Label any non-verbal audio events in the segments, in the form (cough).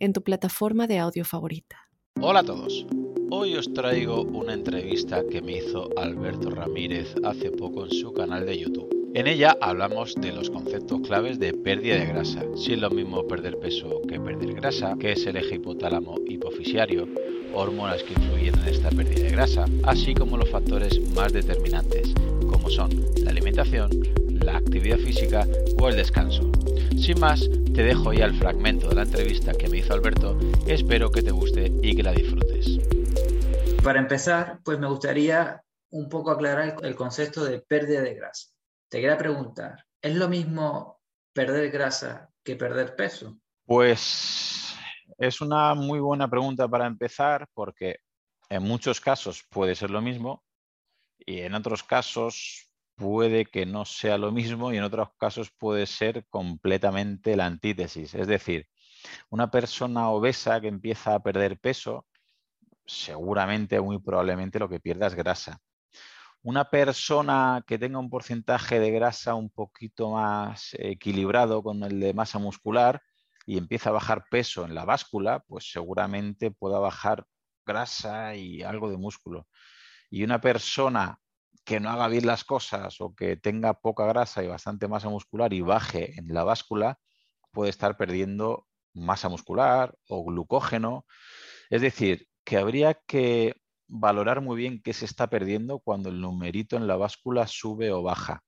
en tu plataforma de audio favorita. Hola a todos. Hoy os traigo una entrevista que me hizo Alberto Ramírez hace poco en su canal de YouTube. En ella hablamos de los conceptos claves de pérdida de grasa, si es lo mismo perder peso que perder grasa, qué es el eje hipotálamo hipofisiario, hormonas que influyen en esta pérdida de grasa, así como los factores más determinantes, como son la alimentación, la actividad física o el descanso. Sin más, te dejo ya el fragmento de la entrevista que me hizo Alberto, espero que te guste y que la disfrutes. Para empezar, pues me gustaría un poco aclarar el concepto de pérdida de grasa. Te quería preguntar, ¿es lo mismo perder grasa que perder peso? Pues es una muy buena pregunta para empezar porque en muchos casos puede ser lo mismo y en otros casos puede que no sea lo mismo y en otros casos puede ser completamente la antítesis. Es decir, una persona obesa que empieza a perder peso, seguramente, muy probablemente lo que pierda es grasa. Una persona que tenga un porcentaje de grasa un poquito más equilibrado con el de masa muscular y empieza a bajar peso en la báscula, pues seguramente pueda bajar grasa y algo de músculo. Y una persona que no haga bien las cosas o que tenga poca grasa y bastante masa muscular y baje en la báscula, puede estar perdiendo masa muscular o glucógeno. Es decir, que habría que valorar muy bien qué se está perdiendo cuando el numerito en la báscula sube o baja.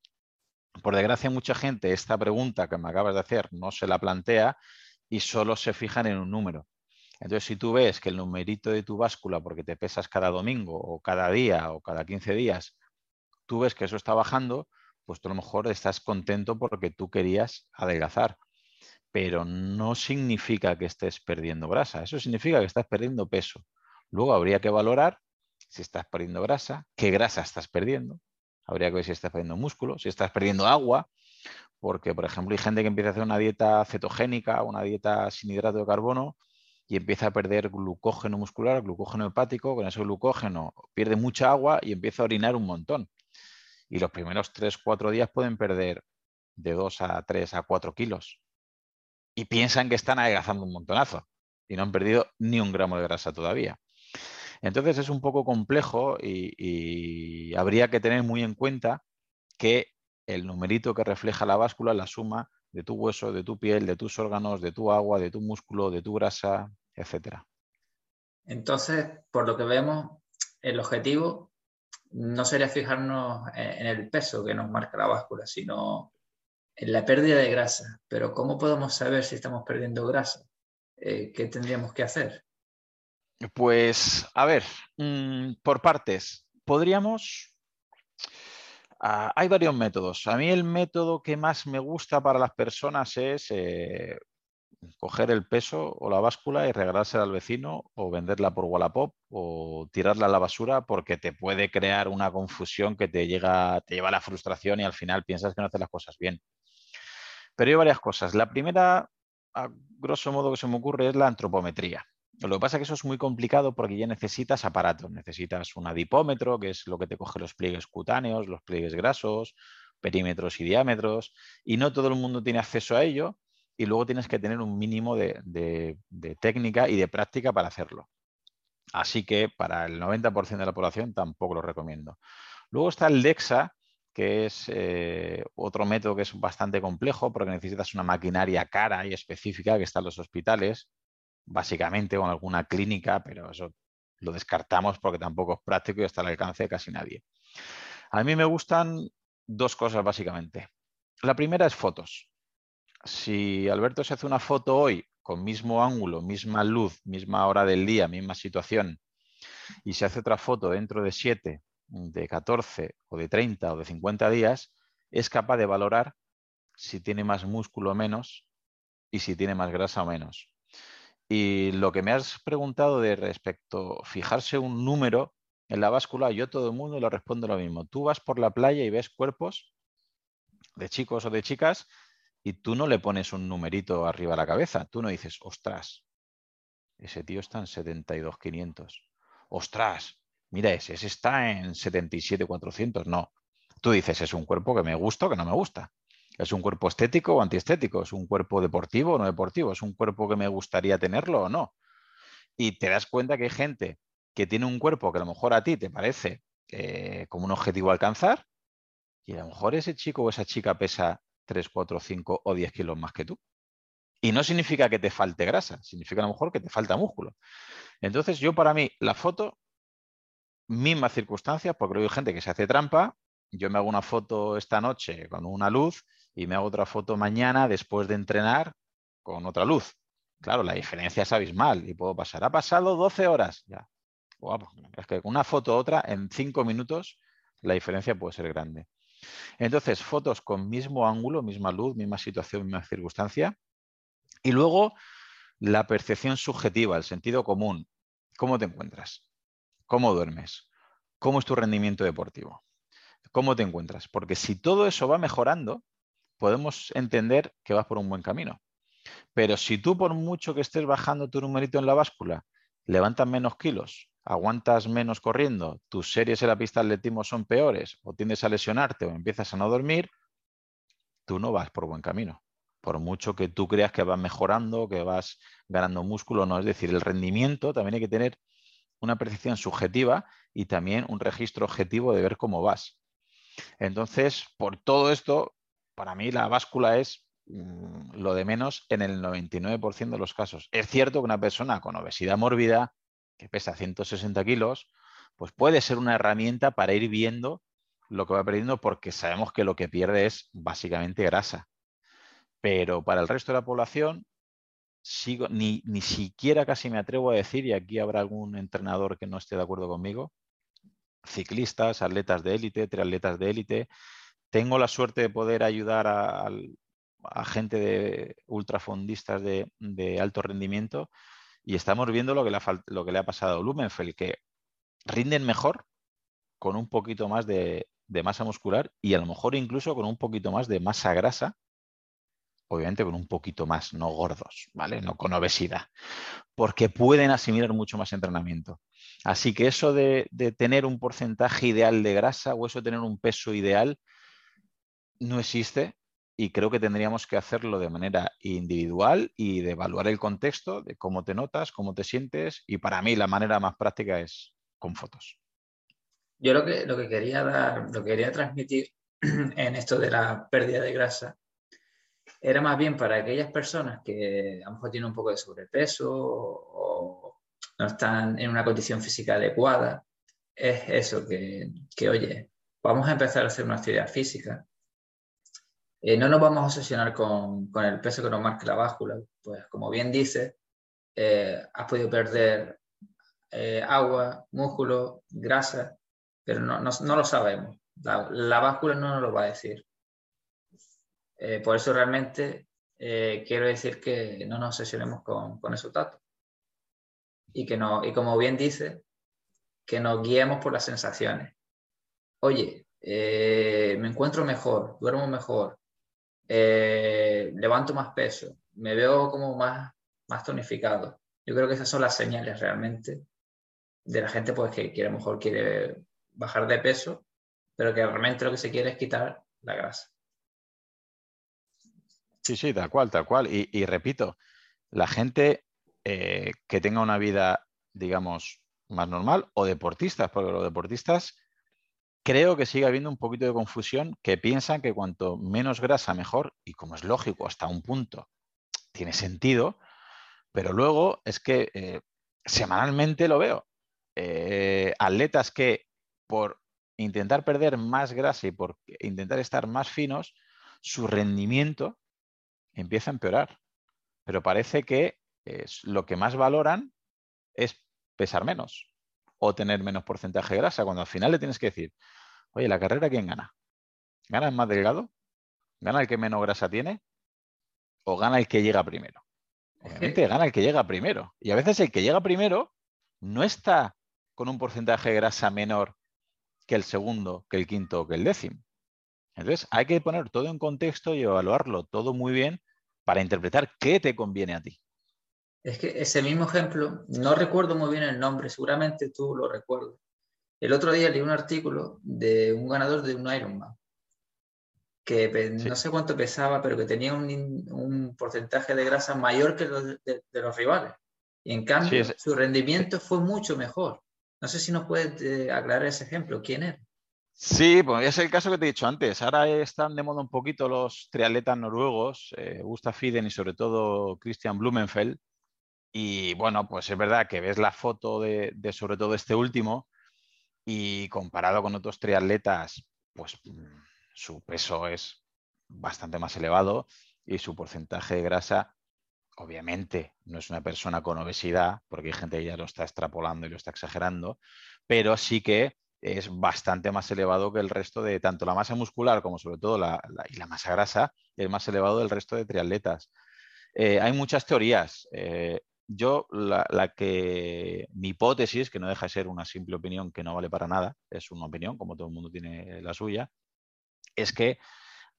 Por desgracia, mucha gente esta pregunta que me acabas de hacer no se la plantea y solo se fijan en un número. Entonces, si tú ves que el numerito de tu báscula, porque te pesas cada domingo o cada día o cada 15 días, tú ves que eso está bajando, pues a lo mejor estás contento porque tú querías adelgazar. Pero no significa que estés perdiendo grasa, eso significa que estás perdiendo peso. Luego habría que valorar si estás perdiendo grasa, qué grasa estás perdiendo. Habría que ver si estás perdiendo músculo, si estás perdiendo agua, porque, por ejemplo, hay gente que empieza a hacer una dieta cetogénica, una dieta sin hidrato de carbono, y empieza a perder glucógeno muscular, glucógeno hepático, con ese glucógeno pierde mucha agua y empieza a orinar un montón y los primeros 3-4 días pueden perder de 2 a 3 a 4 kilos. Y piensan que están adelgazando un montonazo y no han perdido ni un gramo de grasa todavía. Entonces es un poco complejo y, habría que tener muy en cuenta que el numerito que refleja la báscula la suma de tu hueso, de tu piel, de tus órganos, de tu agua, de tu músculo, de tu grasa, etc. Entonces, por lo que vemos, el objetivo no sería fijarnos en el peso que nos marca la báscula, sino en la pérdida de grasa. Pero ¿cómo podemos saber si estamos perdiendo grasa? Eh, ¿Qué tendríamos que hacer? Pues, a ver, mm, por partes. Podríamos... Ah, hay varios métodos. A mí el método que más me gusta para las personas es eh, coger el peso o la báscula y regalársela al vecino o venderla por Wallapop o tirarla a la basura porque te puede crear una confusión que te, llega, te lleva a la frustración y al final piensas que no haces las cosas bien. Pero hay varias cosas. La primera, a grosso modo que se me ocurre, es la antropometría. Lo que pasa es que eso es muy complicado porque ya necesitas aparatos. Necesitas un adipómetro, que es lo que te coge los pliegues cutáneos, los pliegues grasos, perímetros y diámetros, y no todo el mundo tiene acceso a ello y luego tienes que tener un mínimo de, técnica y de práctica para hacerlo. Así que para el 90% de la población tampoco lo recomiendo. Luego está el DEXA, que es eh, otro método que es bastante complejo porque necesitas una maquinaria cara y específica que está en los hospitales, básicamente con alguna clínica, pero eso lo descartamos porque tampoco es práctico y está al alcance de casi nadie. A mí me gustan dos cosas básicamente. La primera es fotos si Alberto se hace una foto hoy con mismo ángulo, misma luz, misma hora del día, misma situación, y se hace otra foto dentro de 7, de 14 o de 30 o de 50 días, es capaz de valorar si tiene más músculo o menos y si tiene más grasa o menos. Y lo que me has preguntado de respecto fijarse un número en la báscula, yo todo el mundo le respondo lo mismo. Tú vas por la playa y ves cuerpos de chicos o de chicas y tú no le pones un numerito arriba a la cabeza. Tú no dices, ostras, ese tío está en 72.500. Ostras, mira ese, ese está en 77.400. No, tú dices, es un cuerpo que me gusta o que no me gusta. ¿Es un cuerpo estético o antiestético? ¿Es un cuerpo deportivo o no deportivo? ¿Es un cuerpo que me gustaría tenerlo o no? Y te das cuenta que hay gente que tiene un cuerpo que a lo mejor a ti te parece eh, como un objetivo a alcanzar y a lo mejor ese chico o esa chica pesa 3, 4, 5 o 10 kilos más que tú. Y no significa que te falte grasa, significa a lo mejor que te falta músculo. Entonces yo para mí la foto, mismas circunstancias, porque hay gente que se hace trampa, yo me hago una foto esta noche con una luz y me hago otra foto mañana después de entrenar con otra luz. Claro, la diferencia es abismal y puedo pasar. Ha pasado 12 horas ya. Es que una foto otra, en 5 minutos, la diferencia puede ser grande. Entonces, fotos con mismo ángulo, misma luz, misma situación, misma circunstancia. Y luego, la percepción subjetiva, el sentido común. ¿Cómo te encuentras? ¿Cómo duermes? ¿Cómo es tu rendimiento deportivo? ¿Cómo te encuentras? Porque si todo eso va mejorando, podemos entender que vas por un buen camino. Pero si tú, por mucho que estés bajando tu numerito en la báscula, levantas menos kilos, aguantas menos corriendo, tus series en la pista de atletismo son peores, o tiendes a lesionarte o empiezas a no dormir, tú no vas por buen camino. Por mucho que tú creas que vas mejorando, que vas ganando músculo, no. Es decir, el rendimiento también hay que tener una percepción subjetiva y también un registro objetivo de ver cómo vas. Entonces, por todo esto, para mí la báscula es mm, lo de menos en el 99% de los casos. Es cierto que una persona con obesidad mórbida, que pesa 160 kilos, pues puede ser una herramienta para ir viendo lo que va perdiendo porque sabemos que lo que pierde es básicamente grasa. Pero para el resto de la población, sigo, ni, ni siquiera casi me atrevo a decir, y aquí habrá algún entrenador que no esté de acuerdo conmigo, ciclistas, atletas de élite, triatletas de élite, tengo la suerte de poder ayudar a, gente de ultrafondistas de, de, alto rendimiento y estamos viendo lo que, le ha, pasado a Blumenfeld, que rinden mejor con un poquito más de, de masa muscular y a lo mejor incluso con un poquito más de masa grasa obviamente con un poquito más, no gordos, ¿vale? No con obesidad, porque pueden asimilar mucho más entrenamiento. Así que eso de, de, tener un porcentaje ideal de grasa o eso de tener un peso ideal no existe y creo que tendríamos que hacerlo de manera individual y de evaluar el contexto de cómo te notas, cómo te sientes y para mí la manera más práctica es con fotos. Yo lo que, lo que quería dar, lo que quería transmitir (clears throat) en esto de la pérdida de grasa era más bien para aquellas personas que a lo mejor tienen un poco de sobrepeso o no están en una condición física adecuada, es eso, que, que oye, vamos a empezar a hacer una actividad física, eh, no nos vamos a obsesionar con, con, el peso que nos marca la báscula, pues como bien dice, eh, has podido perder eh, agua, músculo, grasa, pero no, no, no lo sabemos. La, la, báscula no nos lo va a decir. por eso realmente quiero decir que no nos obsesionemos con, con esos datos. Y, que no, y como bien dice, que nos guiemos por las sensaciones. Oye, me encuentro mejor, duermo mejor, eh, levanto más peso, me veo como más, más tonificado. Yo creo que esas son las señales realmente de la gente pues, que quiere, a lo mejor quiere bajar de peso, pero que realmente lo que se quiere es quitar la grasa. Sí, sí, tal cual, tal cual. Y, y repito, la gente eh, que tenga una vida, digamos, más normal o deportistas, porque los deportistas creo que sigue habiendo un poquito de confusión que piensan que cuanto menos grasa mejor, y como es lógico, hasta un punto tiene sentido, pero luego es que eh, semanalmente lo veo. Eh, atletas que por intentar perder más grasa y por intentar estar más finos, su rendimiento empieza a empeorar. Pero parece que es, lo que más valoran es pesar menos o tener menos porcentaje de grasa, cuando al final le tienes que decir, oye, ¿la carrera quién gana? ¿Gana el más delgado? ¿Gana el que menos grasa tiene? ¿O gana el que llega primero? Obviamente gana el que llega primero. Y a veces el que llega primero no está con un porcentaje de grasa menor que el segundo, que el quinto o que el décimo. Entonces hay que poner todo en contexto y evaluarlo todo muy bien para interpretar qué te conviene a ti. Es que ese mismo ejemplo, no recuerdo muy bien el nombre, seguramente tú lo recuerdas. El otro día leí un artículo de un ganador de un Ironman, que no sé cuánto pesaba, pero que tenía un, porcentaje de grasa mayor que los de, los rivales. Y en cambio, su rendimiento fue mucho mejor. No sé si nos puedes eh, aclarar ese ejemplo. ¿Quién era? Sí, pues es el caso que te he dicho antes. Ahora están de moda un poquito los triatletas noruegos, eh, Gustav Fiden y sobre todo Christian Blumenfeld. Y bueno, pues es verdad que ves la foto de, sobre todo este último y comparado con otros triatletas, pues su peso es bastante más elevado y su porcentaje de grasa, obviamente, no es una persona con obesidad, porque hay gente que ya lo está extrapolando y lo está exagerando, pero sí que es bastante más elevado que el resto de tanto la masa muscular como sobre todo la, y la masa grasa, es más elevado del resto de triatletas. Eh, hay muchas teorías. Eh, yo, la, que mi hipótesis, que no deja de ser una simple opinión que no vale para nada, es una opinión, como todo el mundo tiene la suya, es que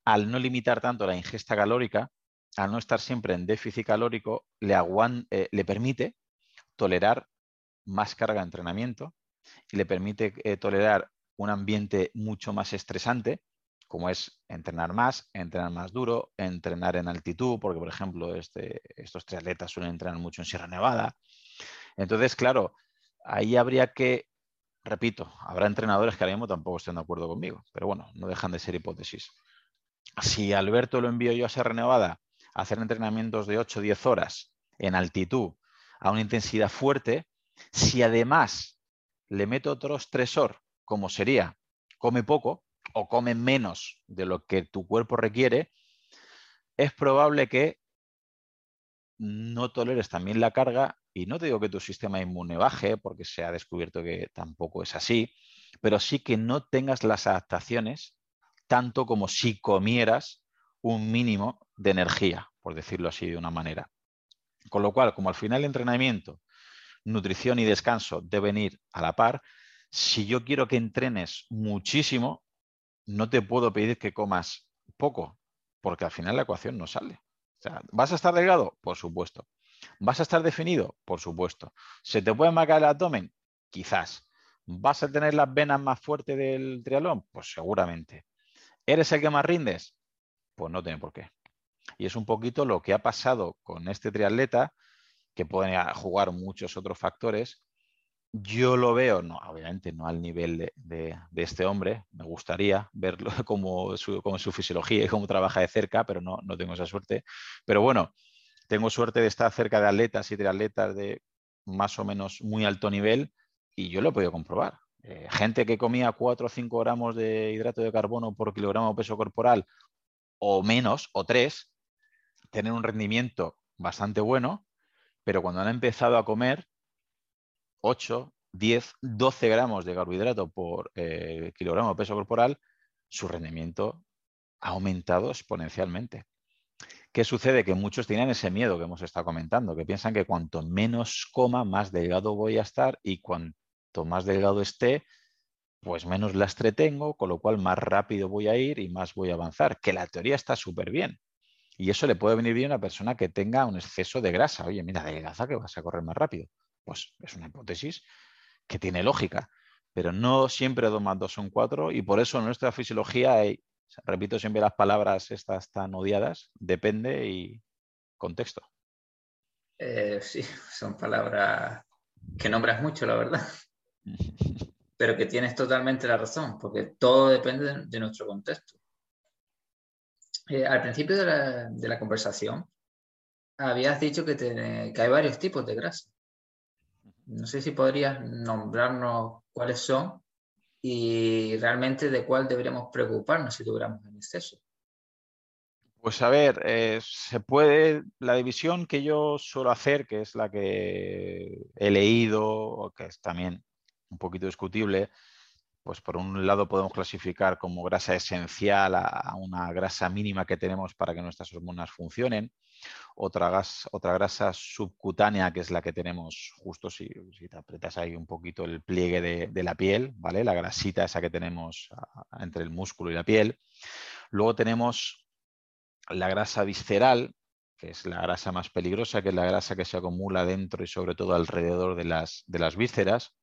al no limitar tanto la ingesta calórica, al no estar siempre en déficit calórico, le, eh, le permite tolerar más carga de entrenamiento, y le permite eh, tolerar un ambiente mucho más estresante, como es entrenar más, entrenar más duro, entrenar en altitud, porque por ejemplo este, estos triatletas suelen entrenar mucho en Sierra Nevada. Entonces, claro, ahí habría que, repito, habrá entrenadores que ahora mismo tampoco estén de acuerdo conmigo, pero bueno, no dejan de ser hipótesis. Si Alberto lo envío yo a Sierra Nevada a hacer entrenamientos de 8 o 10 horas en altitud a una intensidad fuerte, si además le meto otro estresor, como sería, come poco o come menos de lo que tu cuerpo requiere, es probable que no toleres también la carga y no te digo que tu sistema inmune baje, porque se ha descubierto que tampoco es así, pero sí que no tengas las adaptaciones tanto como si comieras un mínimo de energía, por decirlo así de una manera. Con lo cual, como al final entrenamiento nutrición y descanso deben ir a la par. Si yo quiero que entrenes muchísimo, no te puedo pedir que comas poco, porque al final la ecuación no sale. ¿Vas a estar delgado? Por supuesto. ¿Vas a estar definido? Por supuesto. ¿Se te puede marcar el abdomen? Quizás. ¿Vas a tener las venas más fuertes del triatlón? Pues seguramente. ¿Eres el que más rindes? Pues no tiene por qué. Y es un poquito lo que ha pasado con este triatleta que pueden jugar muchos otros factores. Yo lo veo, no, obviamente no al nivel de, este hombre, me gustaría verlo (laughs) como su, como su fisiología y cómo trabaja de cerca, pero no, no tengo esa suerte. Pero bueno, tengo suerte de estar cerca de atletas y de atletas de más o menos muy alto nivel y yo lo he podido comprobar. Eh, gente que comía 4 o 5 gramos de hidrato de carbono por kilogramo de peso corporal o menos, o 3, tener un rendimiento bastante bueno pero cuando han empezado a comer 8, 10, 12 gramos de carbohidrato por eh, kilogramo de peso corporal, su rendimiento ha aumentado exponencialmente. ¿Qué sucede? Que muchos tienen ese miedo que hemos estado comentando, que piensan que cuanto menos coma, más delgado voy a estar y cuanto más delgado esté, pues menos lastre tengo, con lo cual más rápido voy a ir y más voy a avanzar. Que la teoría está súper bien, y eso le puede venir bien a una persona que tenga un exceso de grasa. Oye, mira, adelgaza que vas a correr más rápido. Pues es una hipótesis que tiene lógica, pero no siempre 2 más 2 son 4 y por eso en nuestra fisiología hay, repito siempre las palabras estas tan odiadas, depende y contexto. Eh, sí, son palabras que nombras mucho, la verdad. (laughs) pero que tienes totalmente la razón, porque todo depende de nuestro contexto. Eh, al principio de la, conversación habías dicho que, que, hay varios tipos de grasa. No sé si podrías nombrarnos cuáles son y realmente de cuál deberíamos preocuparnos si tuviéramos en exceso. Pues a ver, eh, se puede, la división que yo suelo hacer, que es la que he leído, que es también un poquito discutible, pues por un lado podemos clasificar como grasa esencial a, una grasa mínima que tenemos para que nuestras hormonas funcionen. Otra, otra grasa subcutánea, que es la que tenemos justo si, te apretas ahí un poquito el pliegue de, la piel, ¿vale? La grasita esa que tenemos entre el músculo y la piel. Luego tenemos la grasa visceral, que es la grasa más peligrosa, que es la grasa que se acumula dentro y sobre todo alrededor de las, de las vísceras.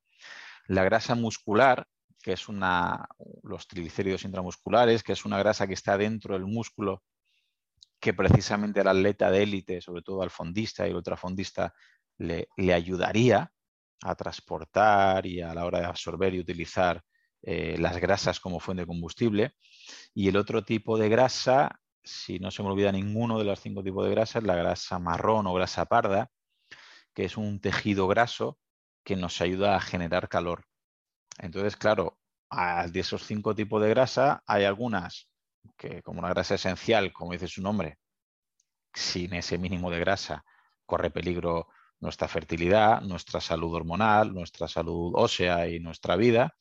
La grasa muscular, que es una, los triglicéridos intramusculares, que es una grasa que está dentro del músculo, que precisamente al atleta de élite, sobre todo al fondista y el ultrafondista, le, le ayudaría a transportar y a la hora de absorber y utilizar eh, las grasas como fuente de combustible. Y el otro tipo de grasa, si no se me olvida ninguno de los cinco tipos de grasa, es la grasa marrón o grasa parda, que es un tejido graso que nos ayuda a generar calor. Entonces, claro, de esos cinco tipos de grasa hay algunas que como una grasa esencial, como dice su nombre, sin ese mínimo de grasa corre peligro nuestra fertilidad, nuestra salud hormonal, nuestra salud ósea y nuestra vida.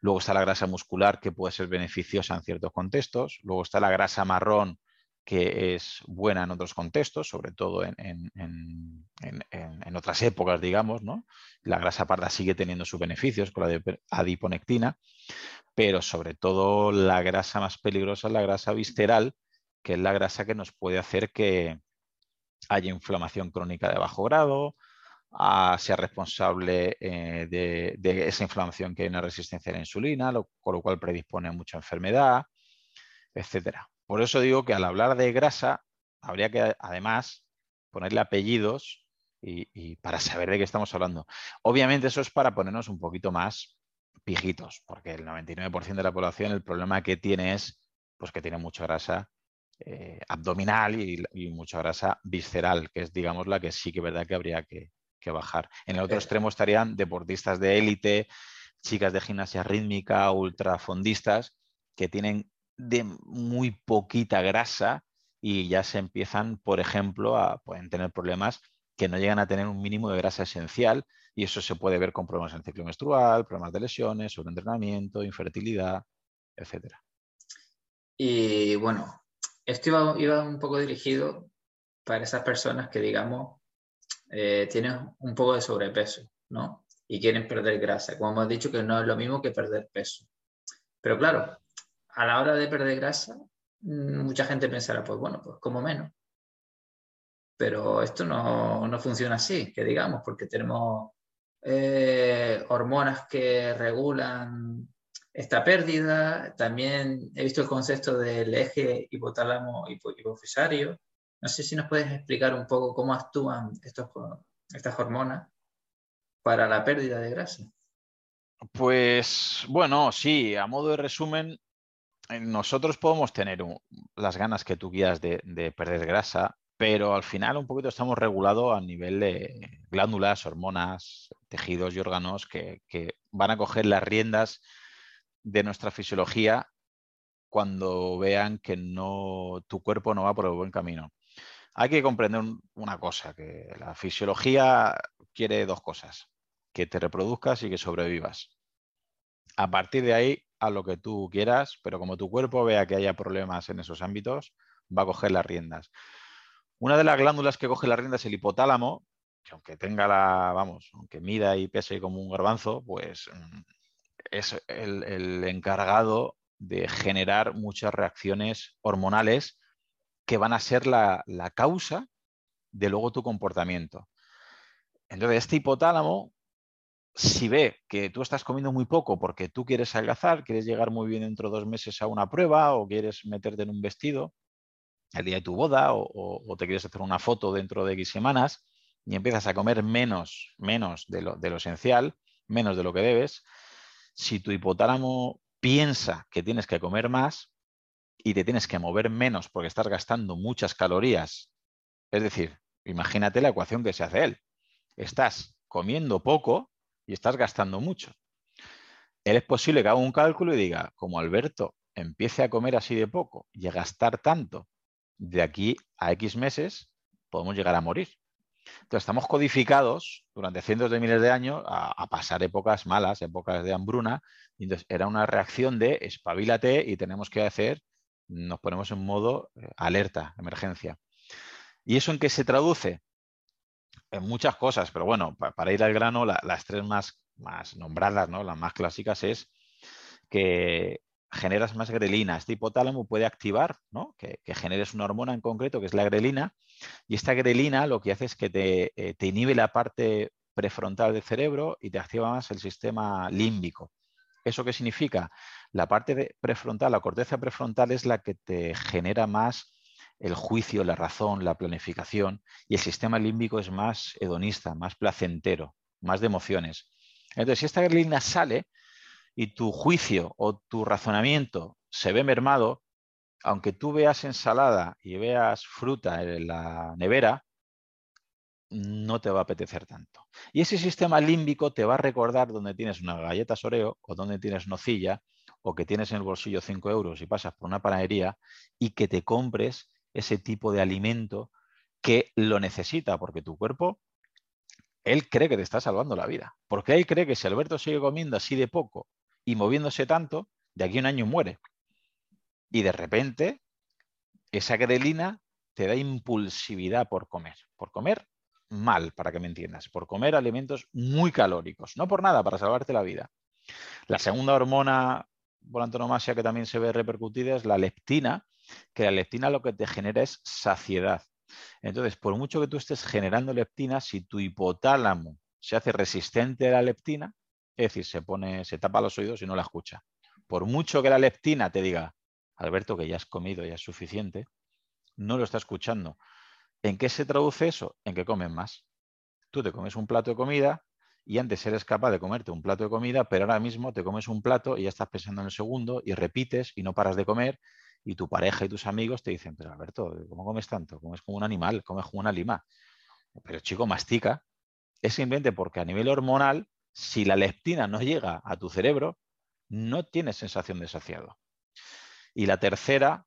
Luego está la grasa muscular que puede ser beneficiosa en ciertos contextos. Luego está la grasa marrón que es buena en otros contextos, sobre todo en, otras épocas, digamos, ¿no? La grasa parda sigue teniendo sus beneficios con la adiponectina, pero sobre todo la grasa más peligrosa es la grasa visceral, que es la grasa que nos puede hacer que haya inflamación crónica de bajo grado, sea responsable eh, de, esa inflamación que hay una resistencia a la insulina, con lo cual predispone a mucha enfermedad, etcétera. Por eso digo que al hablar de grasa, habría que además ponerle apellidos y, para saber de qué estamos hablando. Obviamente eso es para ponernos un poquito más pijitos, porque el 99% de la población el problema que tiene es pues, que tiene mucha grasa eh, abdominal y, mucha grasa visceral, que es digamos la que sí que es verdad que habría que, bajar. En el otro extremo estarían deportistas de élite, chicas de gimnasia rítmica, ultrafondistas, que tienen de muy poquita grasa y ya se empiezan, por ejemplo, a pueden tener problemas que no llegan a tener un mínimo de grasa esencial y eso se puede ver con problemas en el ciclo menstrual, problemas de lesiones, sobreentrenamiento, infertilidad, etcétera. Y bueno, esto iba, un poco dirigido para esas personas que, digamos, eh, tienen un poco de sobrepeso, ¿no? Y quieren perder grasa. Como hemos dicho, que no es lo mismo que perder peso. Pero claro, a la hora de perder grasa, mm, mucha gente pensará, pues bueno, pues como menos. Pero esto no, funciona así, que digamos, porque tenemos eh, hormonas que regulan esta pérdida. También he visto el concepto del eje hipotálamo hipofisario. No sé si nos puedes explicar un poco cómo actúan estas hormonas para la pérdida de grasa. Pues bueno, sí, a modo de resumen, nosotros podemos tener las ganas que tú quieras de, perder grasa, pero al final un poquito estamos regulados a nivel de glándulas, hormonas, tejidos y órganos que, van a coger las riendas de nuestra fisiología cuando vean que no, tu cuerpo no va por el buen camino. Hay que comprender una cosa, que la fisiología quiere dos cosas, que te reproduzcas y que sobrevivas. A partir de ahí, a lo que tú quieras, pero como tu cuerpo vea que haya problemas en esos ámbitos, va a coger las riendas. Una de las glándulas que coge las riendas es el hipotálamo, que aunque tenga la, vamos, aunque mida y pese como un garbanzo, pues mm, es el, encargado de generar muchas reacciones hormonales que van a ser la, la causa de luego tu comportamiento. Entonces, este hipotálamo si ve que tú estás comiendo muy poco porque tú quieres adelgazar, quieres llegar muy bien dentro de dos meses a una prueba o quieres meterte en un vestido el día de tu boda o, te quieres hacer una foto dentro de X semanas y empiezas a comer menos, menos de lo, de lo esencial, menos de lo que debes, si tu hipotálamo piensa que tienes que comer más y te tienes que mover menos porque estás gastando muchas calorías, es decir, imagínate la ecuación que se hace él. Estás comiendo poco y estás gastando mucho. Él es posible que haga un cálculo y diga, como Alberto empiece a comer así de poco y a gastar tanto, de aquí a X meses podemos llegar a morir. Entonces, estamos codificados durante cientos de miles de años a, pasar épocas malas, épocas de hambruna. Y entonces, era una reacción de espabilate y tenemos que hacer, nos ponemos en modo eh, alerta, emergencia. ¿Y eso en qué se traduce? En muchas cosas, pero bueno, para, ir al grano, las tres más, más nombradas, ¿no? las más clásicas, es que generas más grelina. Este hipotálamo puede activar, ¿no? que, generes una hormona en concreto, que es la grelina, y esta grelina lo que hace es que te, eh, te inhibe la parte prefrontal del cerebro y te activa más el sistema límbico. ¿Eso qué significa? La parte prefrontal, la corteza prefrontal es la que te genera más el juicio, la razón, la planificación, y el sistema límbico es más hedonista, más placentero, más de emociones. Entonces, si esta grelina sale, y tu juicio o tu razonamiento se ve mermado, aunque tú veas ensalada y veas fruta en la nevera, no te va a apetecer tanto. Y ese sistema límbico te va a recordar donde tienes una galleta Oreo o donde tienes nocilla o que tienes en el bolsillo 5 euros y pasas por una panadería y que te compres ese tipo de alimento que lo necesita porque tu cuerpo, él cree que te está salvando la vida. Porque él cree que si Alberto sigue comiendo así de poco y moviéndose tanto, de aquí a un año muere. Y de repente, esa grelina te da impulsividad por comer, por comer mal, para que me entiendas, por comer alimentos muy calóricos, no por nada, para salvarte la vida. La segunda hormona por antonomasia que también se ve repercutida es la leptina, que la leptina lo que te genera es saciedad. Entonces, por mucho que tú estés generando leptina, si tu hipotálamo se hace resistente a la leptina, es decir, se pone, se tapa los oídos y no la escucha. Por mucho que la leptina te diga, Alberto, que ya has comido, ya es suficiente, no lo está escuchando. ¿En qué se traduce eso? En que comen más. Tú te comes un plato de comida y antes eres capaz de comerte un plato de comida, pero ahora mismo te comes un plato y ya estás pensando en el segundo y repites y no paras de comer y tu pareja y tus amigos te dicen, pero Alberto, ¿cómo comes tanto? Comes como un animal, comes como una lima. Pero chico, mastica. Es simplemente porque a nivel hormonal si la leptina no llega a tu cerebro, no tienes sensación de saciado. Y la tercera,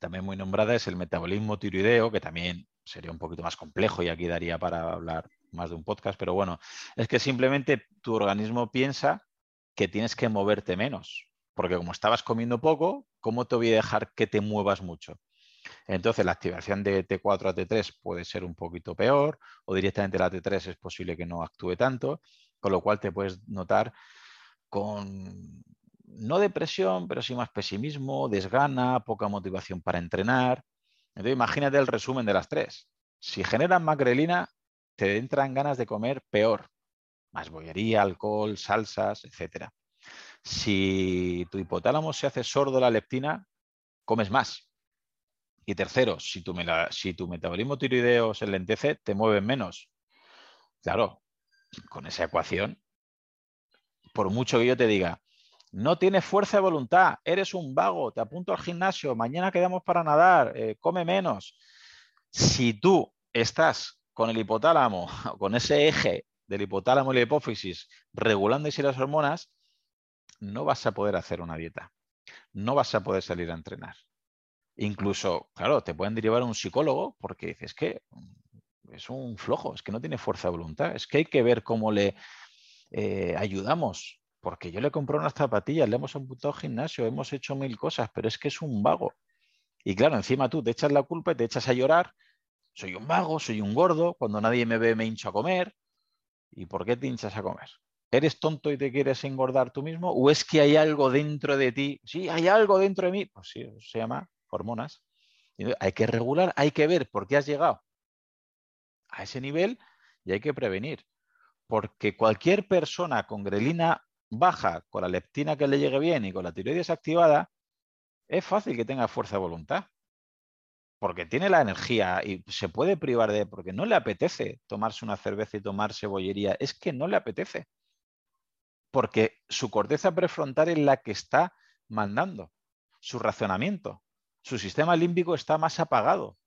también muy nombrada, es el metabolismo tiroideo, que también sería un poquito más complejo y aquí daría para hablar más de un podcast, pero bueno, es que simplemente tu organismo piensa que tienes que moverte menos, porque como estabas comiendo poco, ¿cómo te voy a dejar que te muevas mucho? Entonces, la activación de T4 a T3 puede ser un poquito peor o directamente la T3 es posible que no actúe tanto con lo cual te puedes notar con no depresión, pero sí más pesimismo, desgana, poca motivación para entrenar. Entonces imagínate el resumen de las tres. Si generan macrelina, te entran ganas de comer peor. Más bollería, alcohol, salsas, etc. Si tu hipotálamo se hace sordo la leptina, comes más. Y tercero, si tu, si metabolismo tiroideo se lentece, te mueves menos. Claro, con esa ecuación, por mucho que yo te diga, no tienes fuerza de voluntad, eres un vago, te apunto al gimnasio, mañana quedamos para nadar, eh, come menos. Si tú estás con el hipotálamo, (laughs) con ese eje del hipotálamo y la hipófisis regulando las hormonas, no vas a poder hacer una dieta, no vas a poder salir a entrenar. Incluso, claro, te pueden derivar a un psicólogo porque dices que es un flojo, es que no tiene fuerza de voluntad, es que hay que ver cómo le eh, ayudamos, porque yo le compré unas zapatillas, le hemos apuntado gimnasio, hemos hecho mil cosas, pero es que es un vago. Y claro, encima tú te echas la culpa y te echas a llorar, soy un vago, soy un gordo, cuando nadie me ve me hincho a comer. ¿Y por qué te hinchas a comer? ¿Eres tonto y te quieres engordar tú mismo? ¿O es que hay algo dentro de ti? Sí, hay algo dentro de mí. Pues sí, se llama hormonas. Hay que regular, hay que ver por qué has llegado a ese nivel y hay que prevenir. Porque cualquier persona con grelina baja, con la leptina que le llegue bien y con la tiroides activada, es fácil que tenga fuerza de voluntad. Porque tiene la energía y se puede privar de, porque no le apetece tomarse una cerveza y tomarse bollería, es que no le apetece. Porque su corteza prefrontal es la que está mandando, su razonamiento, su sistema límbico está más apagado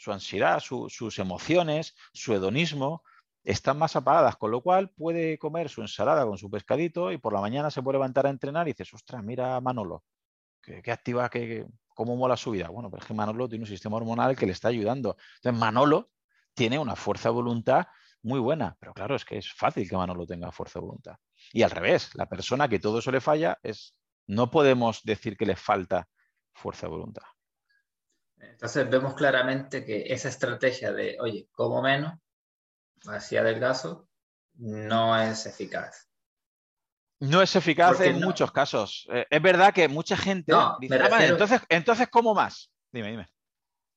su ansiedad, sus emociones, su hedonismo, están más apagadas, con lo cual puede comer su ensalada con su pescadito y por la mañana se puede levantar a entrenar y dices, ostras, mira Manolo, qué, activa, qué, cómo mola su vida. Bueno, pero es que Manolo tiene un sistema hormonal que le está ayudando. Entonces Manolo tiene una fuerza de voluntad muy buena, pero claro, es que es fácil que Manolo tenga fuerza de voluntad. Y al revés, la persona que todo eso le falla es, no podemos decir que le falta fuerza de voluntad. Entonces vemos claramente que esa estrategia de, oye, como menos, hacia adelgazo, no es eficaz. No es eficaz en muchos casos. Eh, es verdad que mucha gente dice, ah, entonces, entonces, ¿cómo más? Dime, dime.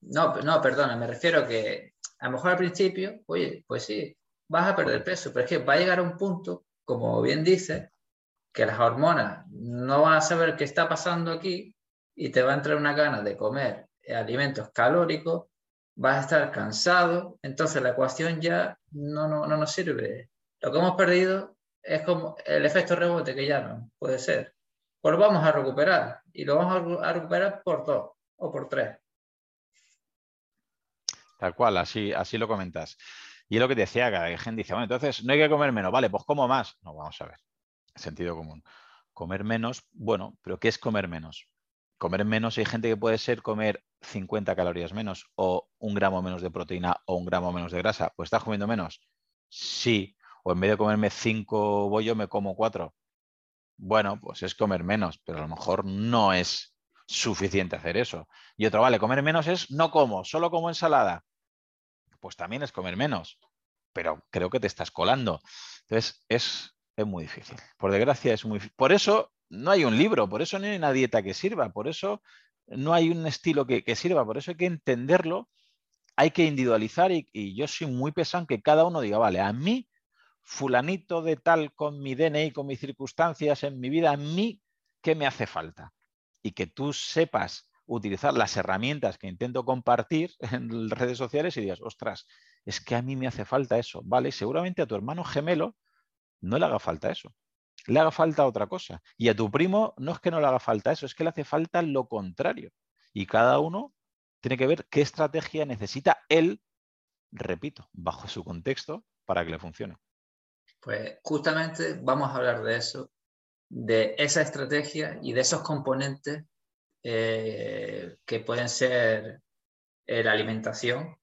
No, no, perdona, me refiero que a lo mejor al principio, oye, pues sí, vas a perder peso, pero es que va a llegar a un punto, como bien dice, que las hormonas no van a saber qué está pasando aquí y te va a entrar una gana de comer alimentos calóricos, vas a estar cansado, entonces la ecuación ya no, no, no nos sirve. Lo que hemos perdido es como el efecto rebote que ya no puede ser. Pues lo vamos a recuperar y lo vamos a recuperar por dos o por tres. Tal cual, así, así lo comentas. Y es lo que te decía, que hay gente dice, bueno, entonces no hay que comer menos, vale, pues como más. No, vamos a ver, sentido común. Comer menos, bueno, pero ¿qué es comer menos? Comer menos hay gente que puede ser comer 50 calorías menos o un gramo menos de proteína o un gramo menos de grasa. Pues estás comiendo menos. Sí, o en vez de comerme cinco bollos me como cuatro. Bueno, pues es comer menos, pero a lo mejor no es suficiente hacer eso. Y otro, vale, comer menos es no como, solo como ensalada. Pues también es comer menos, pero creo que te estás colando. Entonces, es, es muy difícil. Por desgracia, es muy. Por eso no hay un libro, por eso no hay una dieta que sirva, por eso no hay un estilo que, sirva, por eso hay que entenderlo, hay que individualizar y, y yo soy muy pesado que cada uno diga, vale, a mí fulanito de tal con mi DNI, con mis circunstancias en mi vida, a mí, ¿qué me hace falta? Y que tú sepas utilizar las herramientas que intento compartir (laughs) en redes sociales y digas, ostras, es que a mí me hace falta eso, ¿vale? Seguramente a tu hermano gemelo no le haga falta eso, le haga falta otra cosa. Y a tu primo no es que no le haga falta eso, es que le hace falta lo contrario. Y cada uno tiene que ver qué estrategia necesita él, repito, bajo su contexto, para que le funcione. Pues justamente vamos a hablar de eso, de esa estrategia y de esos componentes eh, que pueden ser eh, la alimentación,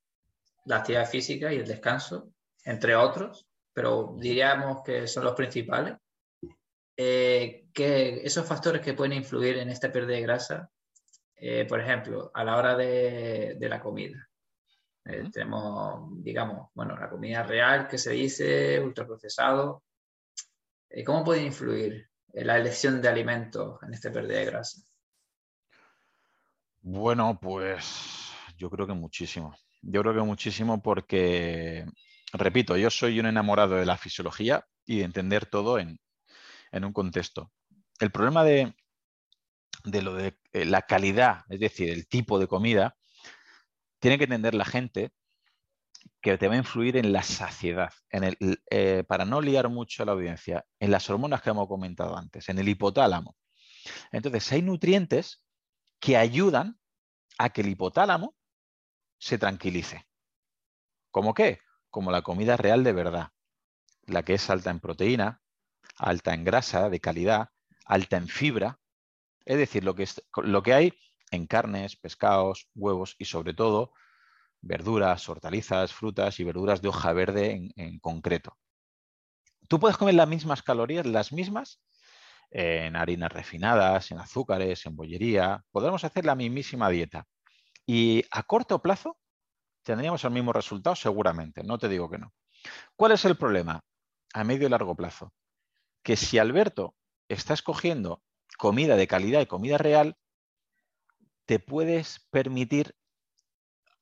la actividad física y el descanso, entre otros, pero diríamos que son los principales. Eh, que esos factores que pueden influir en esta pérdida de grasa, por ejemplo, a la hora de la comida. Tenemos, digamos, bueno, la comida real que se dice, ultraprocesado. ¿Cómo puede influir en la elección de alimentos en esta pérdida de grasa? Bueno, pues yo creo que muchísimo. Yo creo que muchísimo porque, repito, yo soy un enamorado de la fisiología y de entender todo en, un contexto. El problema de, de lo de eh, la calidad, es decir, el tipo de comida, tiene que entender la gente que te va a influir en la saciedad, en el, eh, para no liar mucho a la audiencia, en las hormonas que hemos comentado antes, en el hipotálamo. Entonces, hay nutrientes que ayudan a que el hipotálamo se tranquilice. ¿Cómo qué? Como la comida real de verdad, la que es alta en proteína, alta en grasa de calidad, alta en fibra, es decir, lo que, es, lo que hay en carnes, pescados, huevos y sobre todo verduras, hortalizas, frutas y verduras de hoja verde en, concreto. Tú puedes comer las mismas calorías, las mismas, en harinas refinadas, en azúcares, en bollería. Podremos hacer la mismísima dieta. Y a corto plazo tendríamos el mismo resultado seguramente, no te digo que no. ¿Cuál es el problema? A medio y largo plazo. Que si Alberto está escogiendo comida de calidad y comida real, te puedes permitir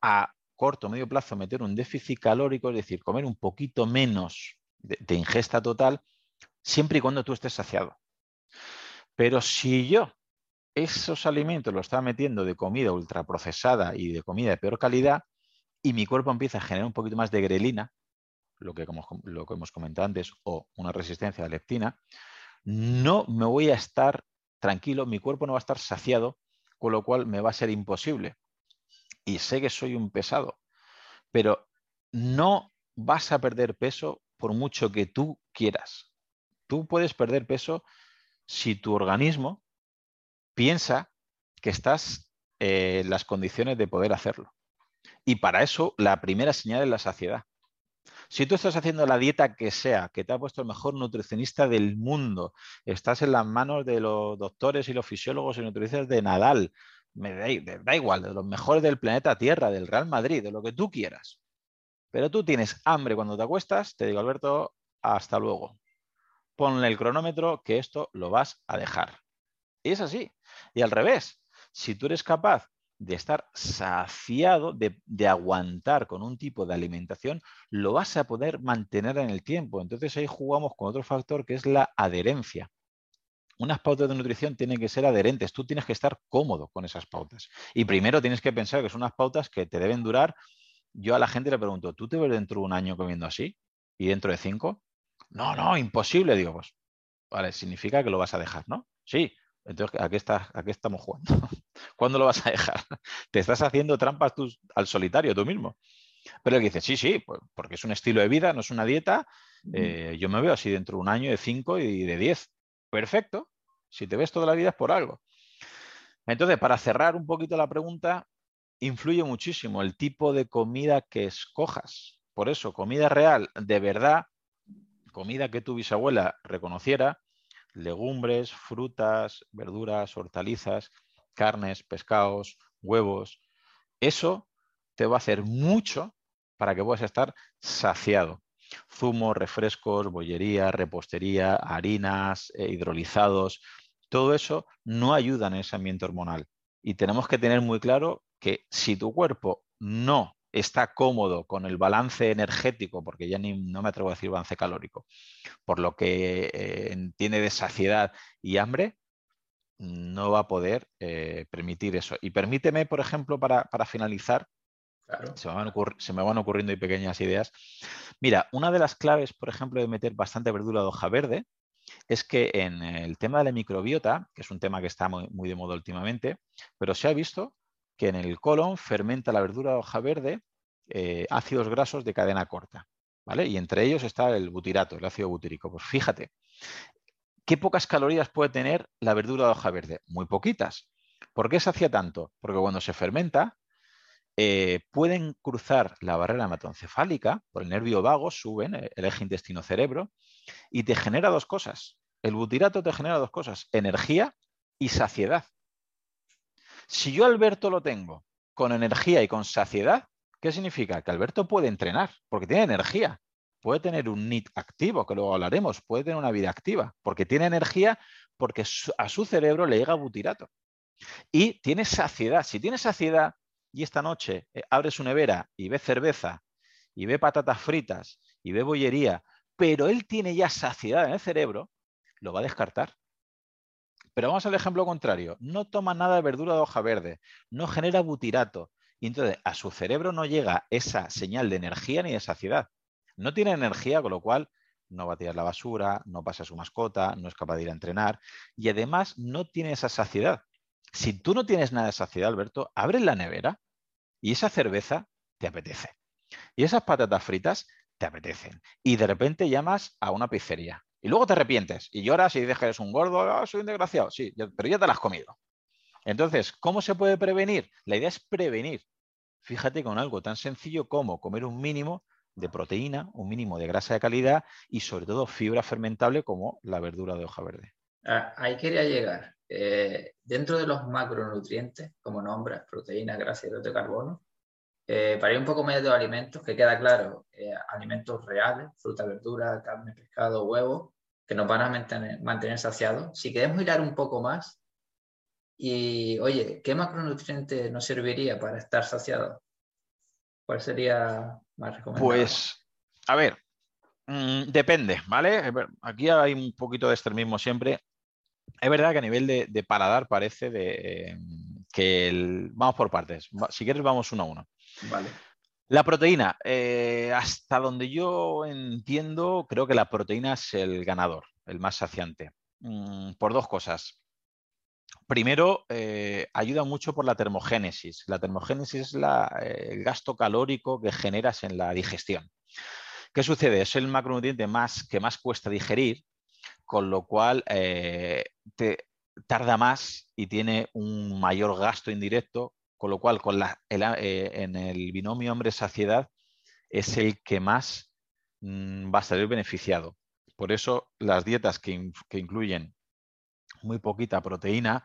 a corto o medio plazo meter un déficit calórico, es decir, comer un poquito menos de, ingesta total, siempre y cuando tú estés saciado. Pero si yo esos alimentos los estaba metiendo de comida ultraprocesada y de comida de peor calidad, y mi cuerpo empieza a generar un poquito más de grelina, lo que, que hemos comentado antes, o una resistencia a la leptina, no me voy a estar tranquilo, mi cuerpo no va a estar saciado con lo cual me va a ser imposible. Y sé que soy un pesado, pero no vas a perder peso por mucho que tú quieras. Tú puedes perder peso si tu organismo piensa que estás en las condiciones de poder hacerlo. Y para eso, la primera señal es la saciedad. Si tú estás haciendo la dieta que sea, que te ha puesto el mejor nutricionista del mundo, estás en las manos de los doctores y los fisiólogos y nutricionistas de Nadal, me da, igual, de los mejores del planeta Tierra, del Real Madrid, de lo que tú quieras. Pero tú tienes hambre cuando te acuestas, te digo, Alberto, hasta luego. Ponle el cronómetro que esto lo vas a dejar. Y es así. Y al revés, si tú eres capaz de estar saciado, de, aguantar con un tipo de alimentación, lo vas a poder mantener en el tiempo. Entonces ahí jugamos con otro factor que es la adherencia. Unas pautas de nutrición tienen que ser adherentes, tú tienes que estar cómodo con esas pautas. Y primero tienes que pensar que son unas pautas que te deben durar. Yo a la gente le pregunto, ¿tú te ves dentro de un año comiendo así? ¿Y dentro de cinco? No, no, imposible. Digo, pues, vale, significa que lo vas a dejar, ¿no? Sí, entonces, ¿a qué, estamos jugando? (laughs) ¿Cuándo lo vas a dejar? (laughs) Te estás haciendo trampas tú, al solitario tú mismo. Pero él dice, sí, sí, pues, porque es un estilo de vida, no es una dieta. Eh, yo me veo así dentro de un año de cinco y de diez. Perfecto. Si te ves toda la vida es por algo. Entonces, para cerrar un poquito la pregunta, influye muchísimo el tipo de comida que escojas. Por eso, comida real, de verdad, comida que tu bisabuela reconociera, legumbres, frutas, verduras, hortalizas, carnes, pescados, huevos. Eso te va a hacer mucho para que puedas estar saciado. Zumos, refrescos, bollería, repostería, harinas, eh, hidrolizados, todo eso no ayuda en ese ambiente hormonal. Y tenemos que tener muy claro que si tu cuerpo no está cómodo con el balance energético, porque ya ni, no me atrevo a decir balance calórico, por lo que eh, tiene de saciedad y hambre, no va a poder eh, permitir eso. Y permíteme, por ejemplo, para, finalizar, se, me van se, me van ocurriendo ahí pequeñas ideas. Mira, una de las claves, por ejemplo, de meter bastante verdura de hoja verde, es que en el tema de la microbiota, que es un tema que está muy, muy de moda últimamente, pero se ha visto que en el colon fermenta la verdura de hoja verde eh, ácidos grasos de cadena corta. ¿vale? Y entre ellos está el butirato, el ácido butírico. Pues fíjate, ¿qué pocas calorías puede tener la verdura de hoja verde? Muy poquitas. ¿Por qué se hacía tanto? Porque cuando se fermenta, eh, pueden cruzar la barrera hematoencefálica por el nervio vago, suben eh, el eje intestino-cerebro y te genera dos cosas. El butirato te genera dos cosas, energía y saciedad. Si yo Alberto lo tengo con energía y con saciedad, ¿qué significa? Que Alberto puede entrenar porque tiene energía. Puede tener un NIT activo, que luego hablaremos, puede tener una vida activa, porque tiene energía, porque a su cerebro le llega butirato. Y tiene saciedad. Si tiene saciedad y esta noche eh, abre su nevera y ve cerveza, y ve patatas fritas, y ve bollería, pero él tiene ya saciedad en el cerebro, lo va a descartar. Pero vamos al ejemplo contrario. No toma nada de verdura de hoja verde, no genera butirato. Y entonces a su cerebro no llega esa señal de energía ni de saciedad. No tiene energía, con lo cual no va a tirar la basura, no pasa a su mascota, no es capaz de ir a entrenar y además no tiene esa saciedad. Si tú no tienes nada de saciedad, Alberto, abre la nevera y esa cerveza te apetece. Y esas patatas fritas te apetecen. Y de repente llamas a una pizzería y luego te arrepientes y lloras y dices que eres un gordo, ah, soy un desgraciado. Sí, pero ya te la has comido. Entonces, ¿cómo se puede prevenir? La idea es prevenir. Fíjate con algo tan sencillo como comer un mínimo de proteína, un mínimo de grasa de calidad y sobre todo fibra fermentable como la verdura de hoja verde. Ah, ahí quería llegar. Eh, dentro de los macronutrientes, como nombras, proteína, grasa y hidrato de carbono, eh, para ir un poco más de alimentos, que queda claro, eh, alimentos reales, fruta, verdura, carne, pescado, huevo, que nos van a mantener, saciados. Si queremos mirar un poco más, y oye, ¿qué macronutriente nos serviría para estar saciado? ¿Cuál sería más recomendable? Pues, a ver, mm, depende, ¿vale? Aquí hay un poquito de extremismo siempre. Es verdad que a nivel de, paladar parece de, que el... Vamos por partes. Si quieres, vamos uno a uno. Vale. La proteína, eh, hasta donde yo entiendo, creo que la proteína es el ganador, el más saciante, mm, por dos cosas. Primero, eh, ayuda mucho por la termogénesis. La termogénesis es eh, el gasto calórico que generas en la digestión. ¿Qué sucede? Es el macronutriente más, que más cuesta digerir, con lo cual te tarda más y tiene un mayor gasto indirecto Con lo cual, con la, eh, en el binomio hombre-saciedad es el que más mm, va a salir beneficiado. Por eso las dietas que, que incluyen muy poquita proteína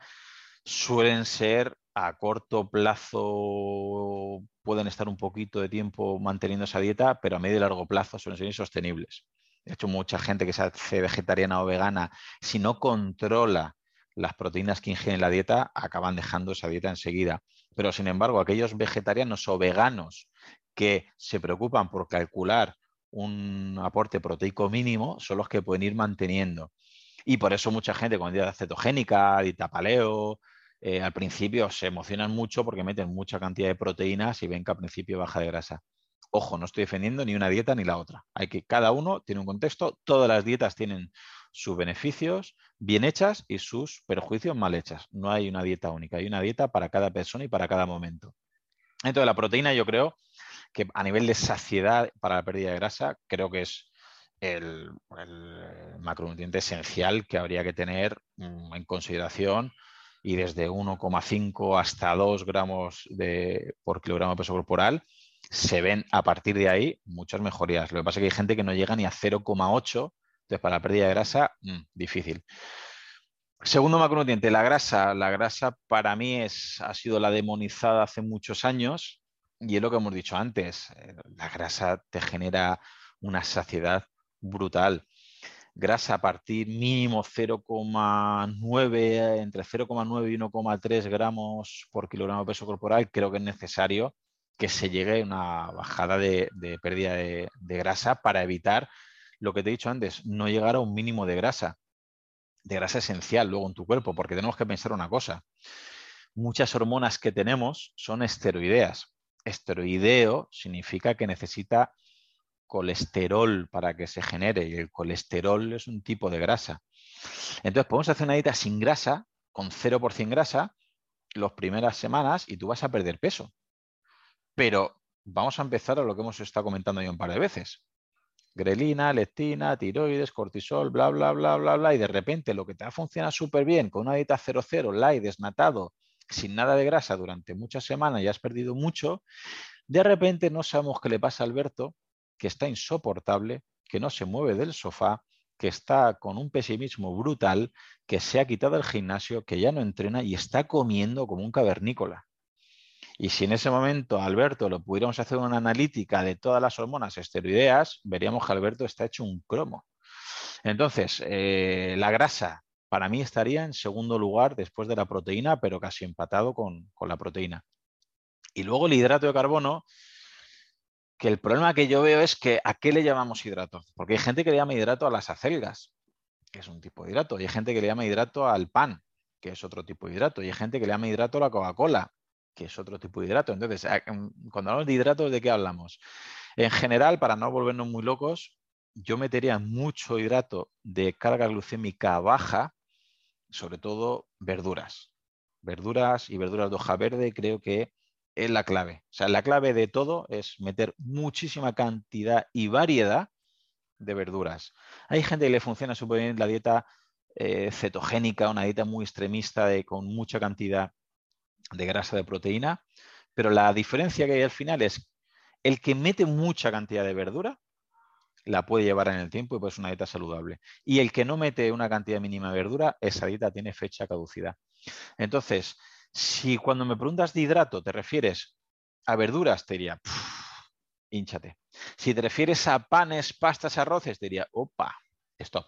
suelen ser a corto plazo pueden estar un poquito de tiempo manteniendo esa dieta, pero a medio y largo plazo suelen ser insostenibles. De hecho, mucha gente que se hace vegetariana o vegana, si no controla las proteínas que ingiere la dieta, acaban dejando esa dieta enseguida. Pero, sin embargo, aquellos vegetarianos o veganos que se preocupan por calcular un aporte proteico mínimo son los que pueden ir manteniendo. Y por eso mucha gente con dieta cetogénica, dieta paleo, eh, al principio se emocionan mucho porque meten mucha cantidad de proteínas y ven que al principio baja de grasa. Ojo, no estoy defendiendo ni una dieta ni la otra. Hay que cada uno tiene un contexto, todas las dietas tienen sus beneficios bien hechas y sus perjuicios mal hechas. No hay una dieta única, hay una dieta para cada persona y para cada momento. Entonces, la proteína yo creo que a nivel de saciedad para la pérdida de grasa, creo que es el, macronutriente esencial que habría que tener mm, en consideración y desde 1,5 hasta 2 gramos de, por kilogramo de peso corporal, se ven a partir de ahí muchas mejorías. Lo que pasa es que hay gente que no llega ni a 0,8, entonces para la pérdida de grasa, mm, difícil. Segundo macronutriente, la grasa. La grasa para mí es, ha sido la demonizada hace muchos años y es lo que hemos dicho antes. Eh, la grasa te genera una saciedad brutal grasa a partir mínimo 0,9, entre 0,9 y 1,3 gramos por kilogramo de peso corporal, creo que es necesario que se llegue a una bajada de, pérdida de, grasa para evitar lo que te he dicho antes, no llegar a un mínimo de grasa, de grasa esencial luego en tu cuerpo, porque tenemos que pensar una cosa. Muchas hormonas que tenemos son esteroideas. Esteroideo significa que necesita colesterol para que se genere y el colesterol es un tipo de grasa. Entonces podemos hacer una dieta sin grasa, con 0% grasa, las primeras semanas y tú vas a perder peso. Pero vamos a empezar a lo que hemos estado comentando ya un par de veces. Grelina, leptina, tiroides, cortisol, bla, bla, bla, bla, bla. Y de repente lo que te va a funcionar súper bien con una dieta 0-0, light, desnatado, sin nada de grasa durante muchas semanas y has perdido mucho, de repente no sabemos qué le pasa a Alberto que está insoportable, que no se mueve del sofá, que está con un pesimismo brutal, que se ha quitado el gimnasio, que ya no entrena y está comiendo como un cavernícola. Y si en ese momento, Alberto, lo pudiéramos hacer una analítica de todas las hormonas esteroideas, veríamos que Alberto está hecho un cromo. Entonces, eh, la grasa para mí estaría en segundo lugar después de la proteína, pero casi empatado con, con la proteína. Y luego el hidrato de carbono, que el problema que yo veo es que ¿a qué le llamamos hidrato? Porque hay gente que le llama hidrato a las acelgas, que es un tipo de hidrato, y hay gente que le llama hidrato al pan, que es otro tipo de hidrato, y hay gente que le llama hidrato a la Coca-Cola, que es otro tipo de hidrato. Entonces, cuando hablamos de hidratos, ¿de qué hablamos? En general, para no volvernos muy locos, yo metería mucho hidrato de carga glucémica baja, sobre todo verduras. Verduras y verduras de hoja verde creo que es la clave. O sea, la clave de todo es meter muchísima cantidad y variedad de verduras. Hay gente que le funciona súper bien la dieta eh, cetogénica, una dieta muy extremista de, con mucha cantidad de grasa de proteína, pero la diferencia que hay al final es el que mete mucha cantidad de verdura la puede llevar en el tiempo y pues es una dieta saludable. Y el que no mete una cantidad mínima de verdura, esa dieta tiene fecha caducidad. Entonces, si cuando me preguntas de hidrato te refieres a verduras, te diría, hinchate. Si te refieres a panes, pastas, arroces, te diría, opa, stop.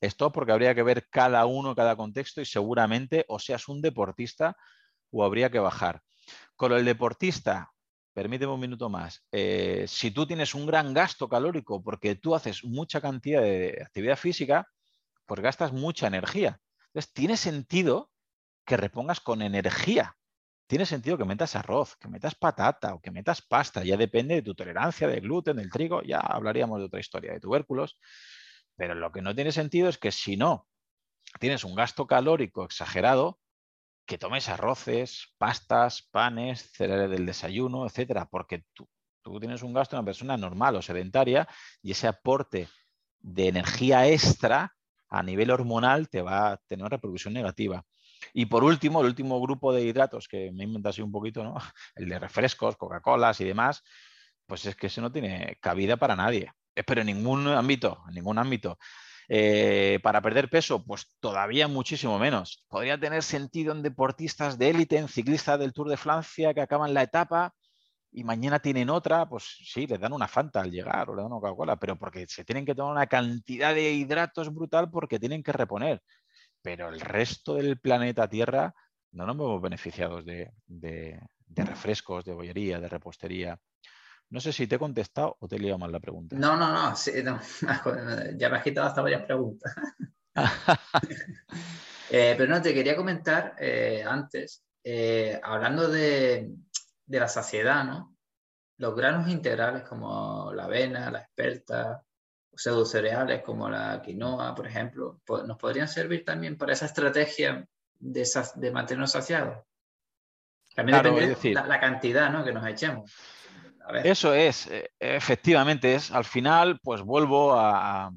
Stop porque habría que ver cada uno, cada contexto y seguramente o seas un deportista o habría que bajar. Con el deportista, permíteme un minuto más, eh, si tú tienes un gran gasto calórico porque tú haces mucha cantidad de actividad física, pues gastas mucha energía. Entonces, tiene sentido que repongas con energía. Tiene sentido que metas arroz, que metas patata o que metas pasta. Ya depende de tu tolerancia de gluten, del trigo. Ya hablaríamos de otra historia, de tubérculos. Pero lo que no tiene sentido es que si no tienes un gasto calórico exagerado, que tomes arroces, pastas, panes, cereales del desayuno, etcétera, porque tú, tú tienes un gasto de una persona normal o sedentaria y ese aporte de energía extra a nivel hormonal te va a tener una repercusión negativa. Y por último, el último grupo de hidratos que me invento así un poquito, ¿no? (laughs) El de refrescos, Coca-Colas y demás, pues es que ese no tiene cabida para nadie. Pero en ningún ámbito, en ningún ámbito. Eh, para perder peso, pues todavía muchísimo menos. Podría tener sentido en deportistas de élite, en ciclistas del Tour de Francia que acaban la etapa y mañana tienen otra, pues sí, les dan una Fanta al llegar o le dan una Coca-Cola, pero porque se tienen que tomar una cantidad de hidratos brutal porque tienen que reponer. Pero el resto del planeta Tierra no nos hemos beneficiado de, de refrescos, de bollería, de repostería. No sé si te he contestado o te he liado mal la pregunta. No, no, no, (laughs) ya me has quitado hasta varias preguntas. (laughs) Eh, pero no, te quería comentar eh, antes, eh, hablando de, la saciedad, ¿no? Los granos integrales como la avena, la esperta, cereales como la quinoa, por ejemplo, ¿nos podrían servir también para esa estrategia de, de mantenernos saciados? También depende la, la, cantidad ¿no? que nos echemos. Eso es, e, efectivamente, es al final, pues vuelvo a,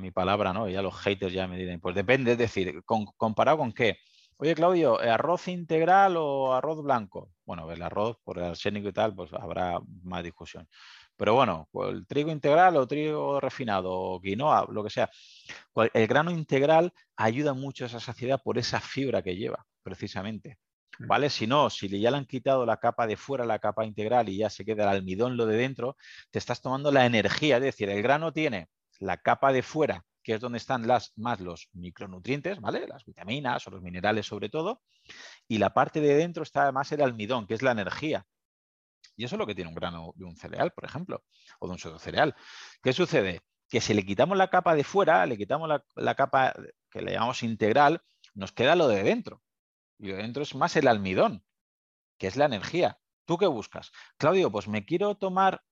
mi palabra, ¿no? Ya los haters ya me dicen, pues depende, es decir, comparado con qué. Oye, Claudio, ¿arroz integral o arroz blanco? Bueno, el arroz, por el arsénico y tal, pues habrá más discusión. Pero bueno, pues el trigo integral o trigo refinado o quinoa, lo que sea. El grano integral ayuda mucho a esa saciedad por esa fibra que lleva, precisamente. ¿Vale? Si no, si ya le han quitado la capa de fuera, la capa integral y ya se queda el almidón lo de dentro, te estás tomando la energía, es decir, el grano tiene la capa de fuera, que es donde están las, más los micronutrientes, ¿vale? Las vitaminas o los minerales sobre todo, y la parte de dentro está además el almidón, que es la energía. Y eso es lo que tiene un grano de un cereal, por ejemplo, o de un pseudo cereal. ¿Qué sucede? Que si le quitamos la capa de fuera, le quitamos la capa que le llamamos integral, nos queda lo de dentro. Y dentro es más el almidón, que es la energía. ¿Tú qué buscas? Claudio, pues me quiero tomar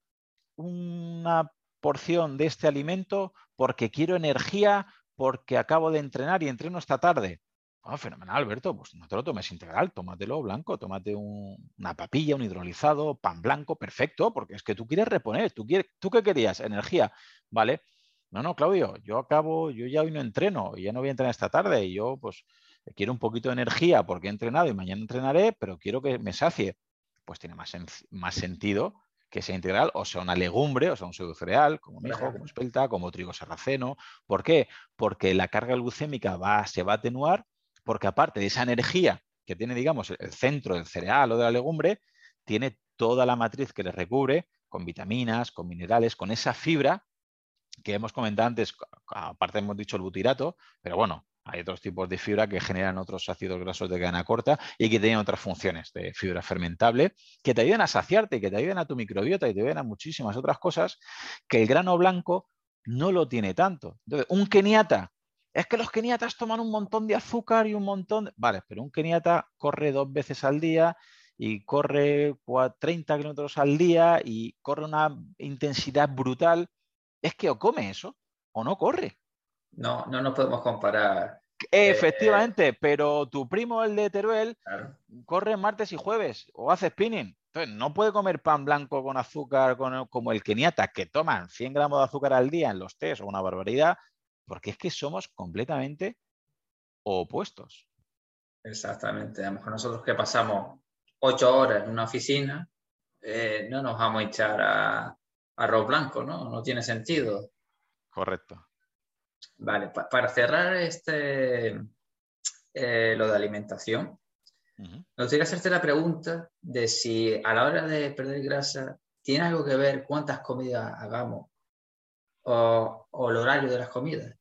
una porción de este alimento porque quiero energía, porque acabo de entrenar y entreno esta tarde. Oh, fenomenal, Alberto. Pues no te lo tomes integral, tómatelo blanco, tómate una papilla, un hidrolizado, pan blanco, perfecto, porque es que tú quieres reponer. ¿Tú, quieres, ¿Tú qué querías? Energía. Vale. No, no, Claudio, yo acabo, yo ya hoy no entreno, ya no voy a entrenar esta tarde y yo pues quiero un poquito de energía porque he entrenado y mañana entrenaré, pero quiero que me sacie, pues tiene más, más sentido que sea integral o sea una legumbre, o sea un pseudo cereal, como mijo, como espelta, como trigo sarraceno. ¿Por qué? Porque la carga glucémica va, se va a atenuar, porque aparte de esa energía que tiene, digamos, el centro del cereal o de la legumbre, tiene toda la matriz que le recubre con vitaminas, con minerales, con esa fibra que hemos comentado antes, aparte hemos dicho el butirato, pero bueno, hay otros tipos de fibra que generan otros ácidos grasos de cadena corta y que tienen otras funciones de fibra fermentable que te ayudan a saciarte, que te ayudan a tu microbiota y te ayudan a muchísimas otras cosas que el grano blanco no lo tiene tanto. Entonces, un keniata, es que los keniatas toman un montón de azúcar y un montón de... Vale, pero un keniata corre dos veces al día y corre 30 kilómetros al día y corre una intensidad brutal. Es que o come eso o no corre. No, no nos podemos comparar. Efectivamente, pero tu primo, el de Teruel, corre martes y jueves o hace spinning. Entonces, no puede comer pan blanco con azúcar como el keniata, que toman 100 gramos de azúcar al día en los test o una barbaridad, porque es que somos completamente opuestos. Exactamente. A lo mejor nosotros que pasamos ocho horas en una oficina, eh, no nos vamos a echar a arroz blanco, ¿no? No tiene sentido. Correcto. Vale, para cerrar este, eh, lo de alimentación, me gustaría hacerte la pregunta de si a la hora de perder grasa tiene algo que ver cuántas comidas hagamos o, el horario de las comidas.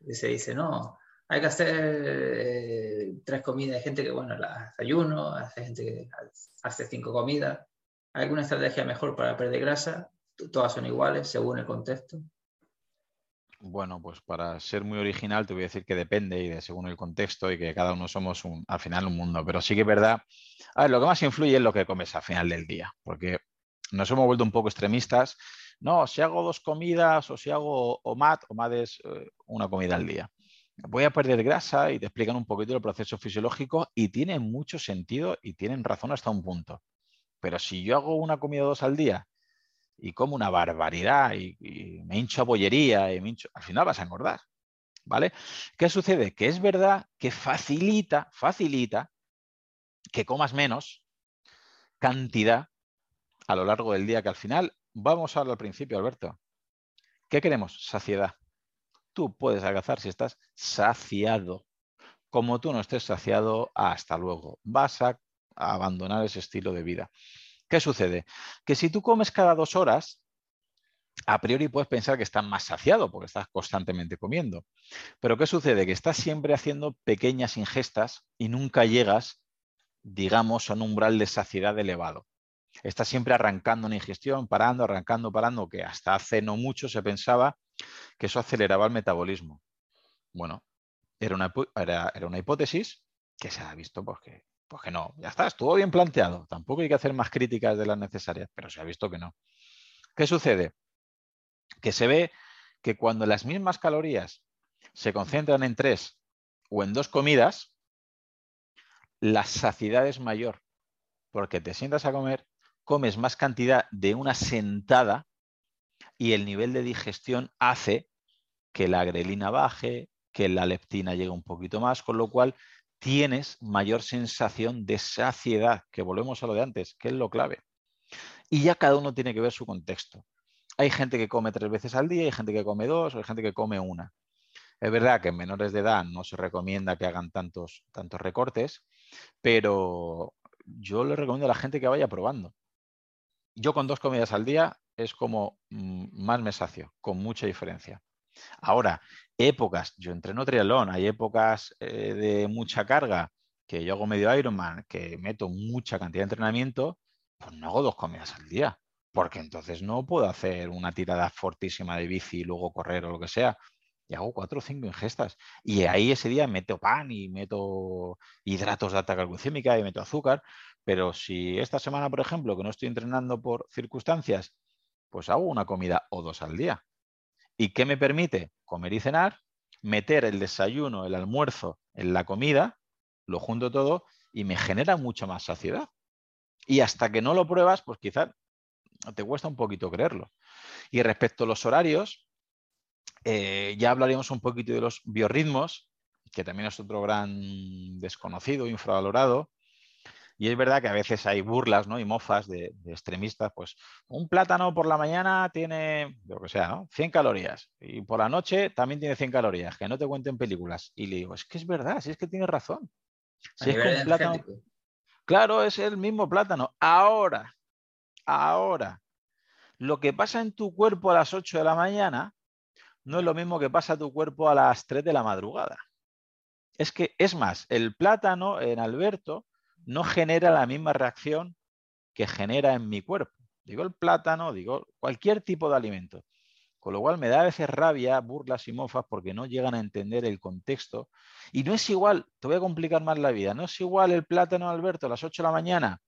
Y se dice, no, hay que hacer eh, tres comidas. Hay gente que, bueno, las ayuno, hace gente que hace cinco comidas. ¿Hay alguna estrategia mejor para perder grasa? Todas son iguales según el contexto. Bueno, pues para ser muy original te voy a decir que depende y de según el contexto y que cada uno somos un, al final un mundo. Pero sí que es verdad. A ver, lo que más influye es lo que comes al final del día, porque nos hemos vuelto un poco extremistas. No, si hago dos comidas o si hago OMAD, OMAD es eh, una comida al día. Voy a perder grasa y te explican un poquito el proceso fisiológico y tiene mucho sentido y tienen razón hasta un punto. Pero si yo hago una comida dos al día y como una barbaridad y, me hincho a bollería y me hincho, al final vas a engordar. ¿Vale? ¿Qué sucede? Que es verdad que facilita, facilita que comas menos cantidad a lo largo del día, que al final, vamos a hablar al principio, Alberto. ¿Qué queremos? Saciedad. Tú puedes adelgazar si estás saciado. Como tú no estés saciado, hasta luego. Vas a abandonar ese estilo de vida. ¿Qué sucede? Que si tú comes cada dos horas, a priori puedes pensar que estás más saciado porque estás constantemente comiendo. Pero ¿qué sucede? Que estás siempre haciendo pequeñas ingestas y nunca llegas, digamos, a un umbral de saciedad elevado. Estás siempre arrancando una ingestión, parando, arrancando, parando, que hasta hace no mucho se pensaba que eso aceleraba el metabolismo. Bueno, era una, era, una hipótesis que se ha visto pues que, pues que no, ya está, estuvo bien planteado. Tampoco hay que hacer más críticas de las necesarias, pero se ha visto que no. ¿Qué sucede? que se ve que cuando las mismas calorías se concentran en tres o en dos comidas, la saciedad es mayor, porque te sientas a comer, comes más cantidad de una sentada y el nivel de digestión hace que la grelina baje, que la leptina llegue un poquito más, con lo cual tienes mayor sensación de saciedad, que volvemos a lo de antes, que es lo clave. Y ya cada uno tiene que ver su contexto. Hay gente que come tres veces al día, hay gente que come dos, hay gente que come una. Es verdad que en menores de edad no se recomienda que hagan tantos, tantos recortes, pero yo le recomiendo a la gente que vaya probando. Yo con dos comidas al día es como mm, más me sacio, con mucha diferencia. Ahora, épocas, yo entreno triatlón, hay épocas eh, de mucha carga, que yo hago medio Ironman, que meto mucha cantidad de entrenamiento, pues no hago dos comidas al día porque entonces no puedo hacer una tirada fortísima de bici y luego correr o lo que sea. Y hago cuatro o cinco ingestas. Y ahí ese día meto pan y meto hidratos de alta glucémica y meto azúcar. Pero si esta semana, por ejemplo, que no estoy entrenando por circunstancias, pues hago una comida o dos al día. ¿Y qué me permite? Comer y cenar, meter el desayuno, el almuerzo en la comida, lo junto todo y me genera mucha más saciedad. Y hasta que no lo pruebas, pues quizás te cuesta un poquito creerlo. Y respecto a los horarios, eh, ya hablaríamos un poquito de los biorritmos, que también es otro gran desconocido, infravalorado. Y es verdad que a veces hay burlas ¿no? y mofas de, extremistas, pues un plátano por la mañana tiene, lo que sea, ¿no? 100 calorías y por la noche también tiene 100 calorías, que no te cuenten películas. Y le digo, es que es verdad, si es que tiene razón. Si es plátano, claro, es el mismo plátano. Ahora, Ahora, lo que pasa en tu cuerpo a las 8 de la mañana no es lo mismo que pasa a tu cuerpo a las 3 de la madrugada. Es que, es más, el plátano en Alberto no genera la misma reacción que genera en mi cuerpo. Digo el plátano, digo cualquier tipo de alimento. Con lo cual me da a veces rabia, burlas y mofas porque no llegan a entender el contexto. Y no es igual, te voy a complicar más la vida, no es igual el plátano Alberto a las 8 de la mañana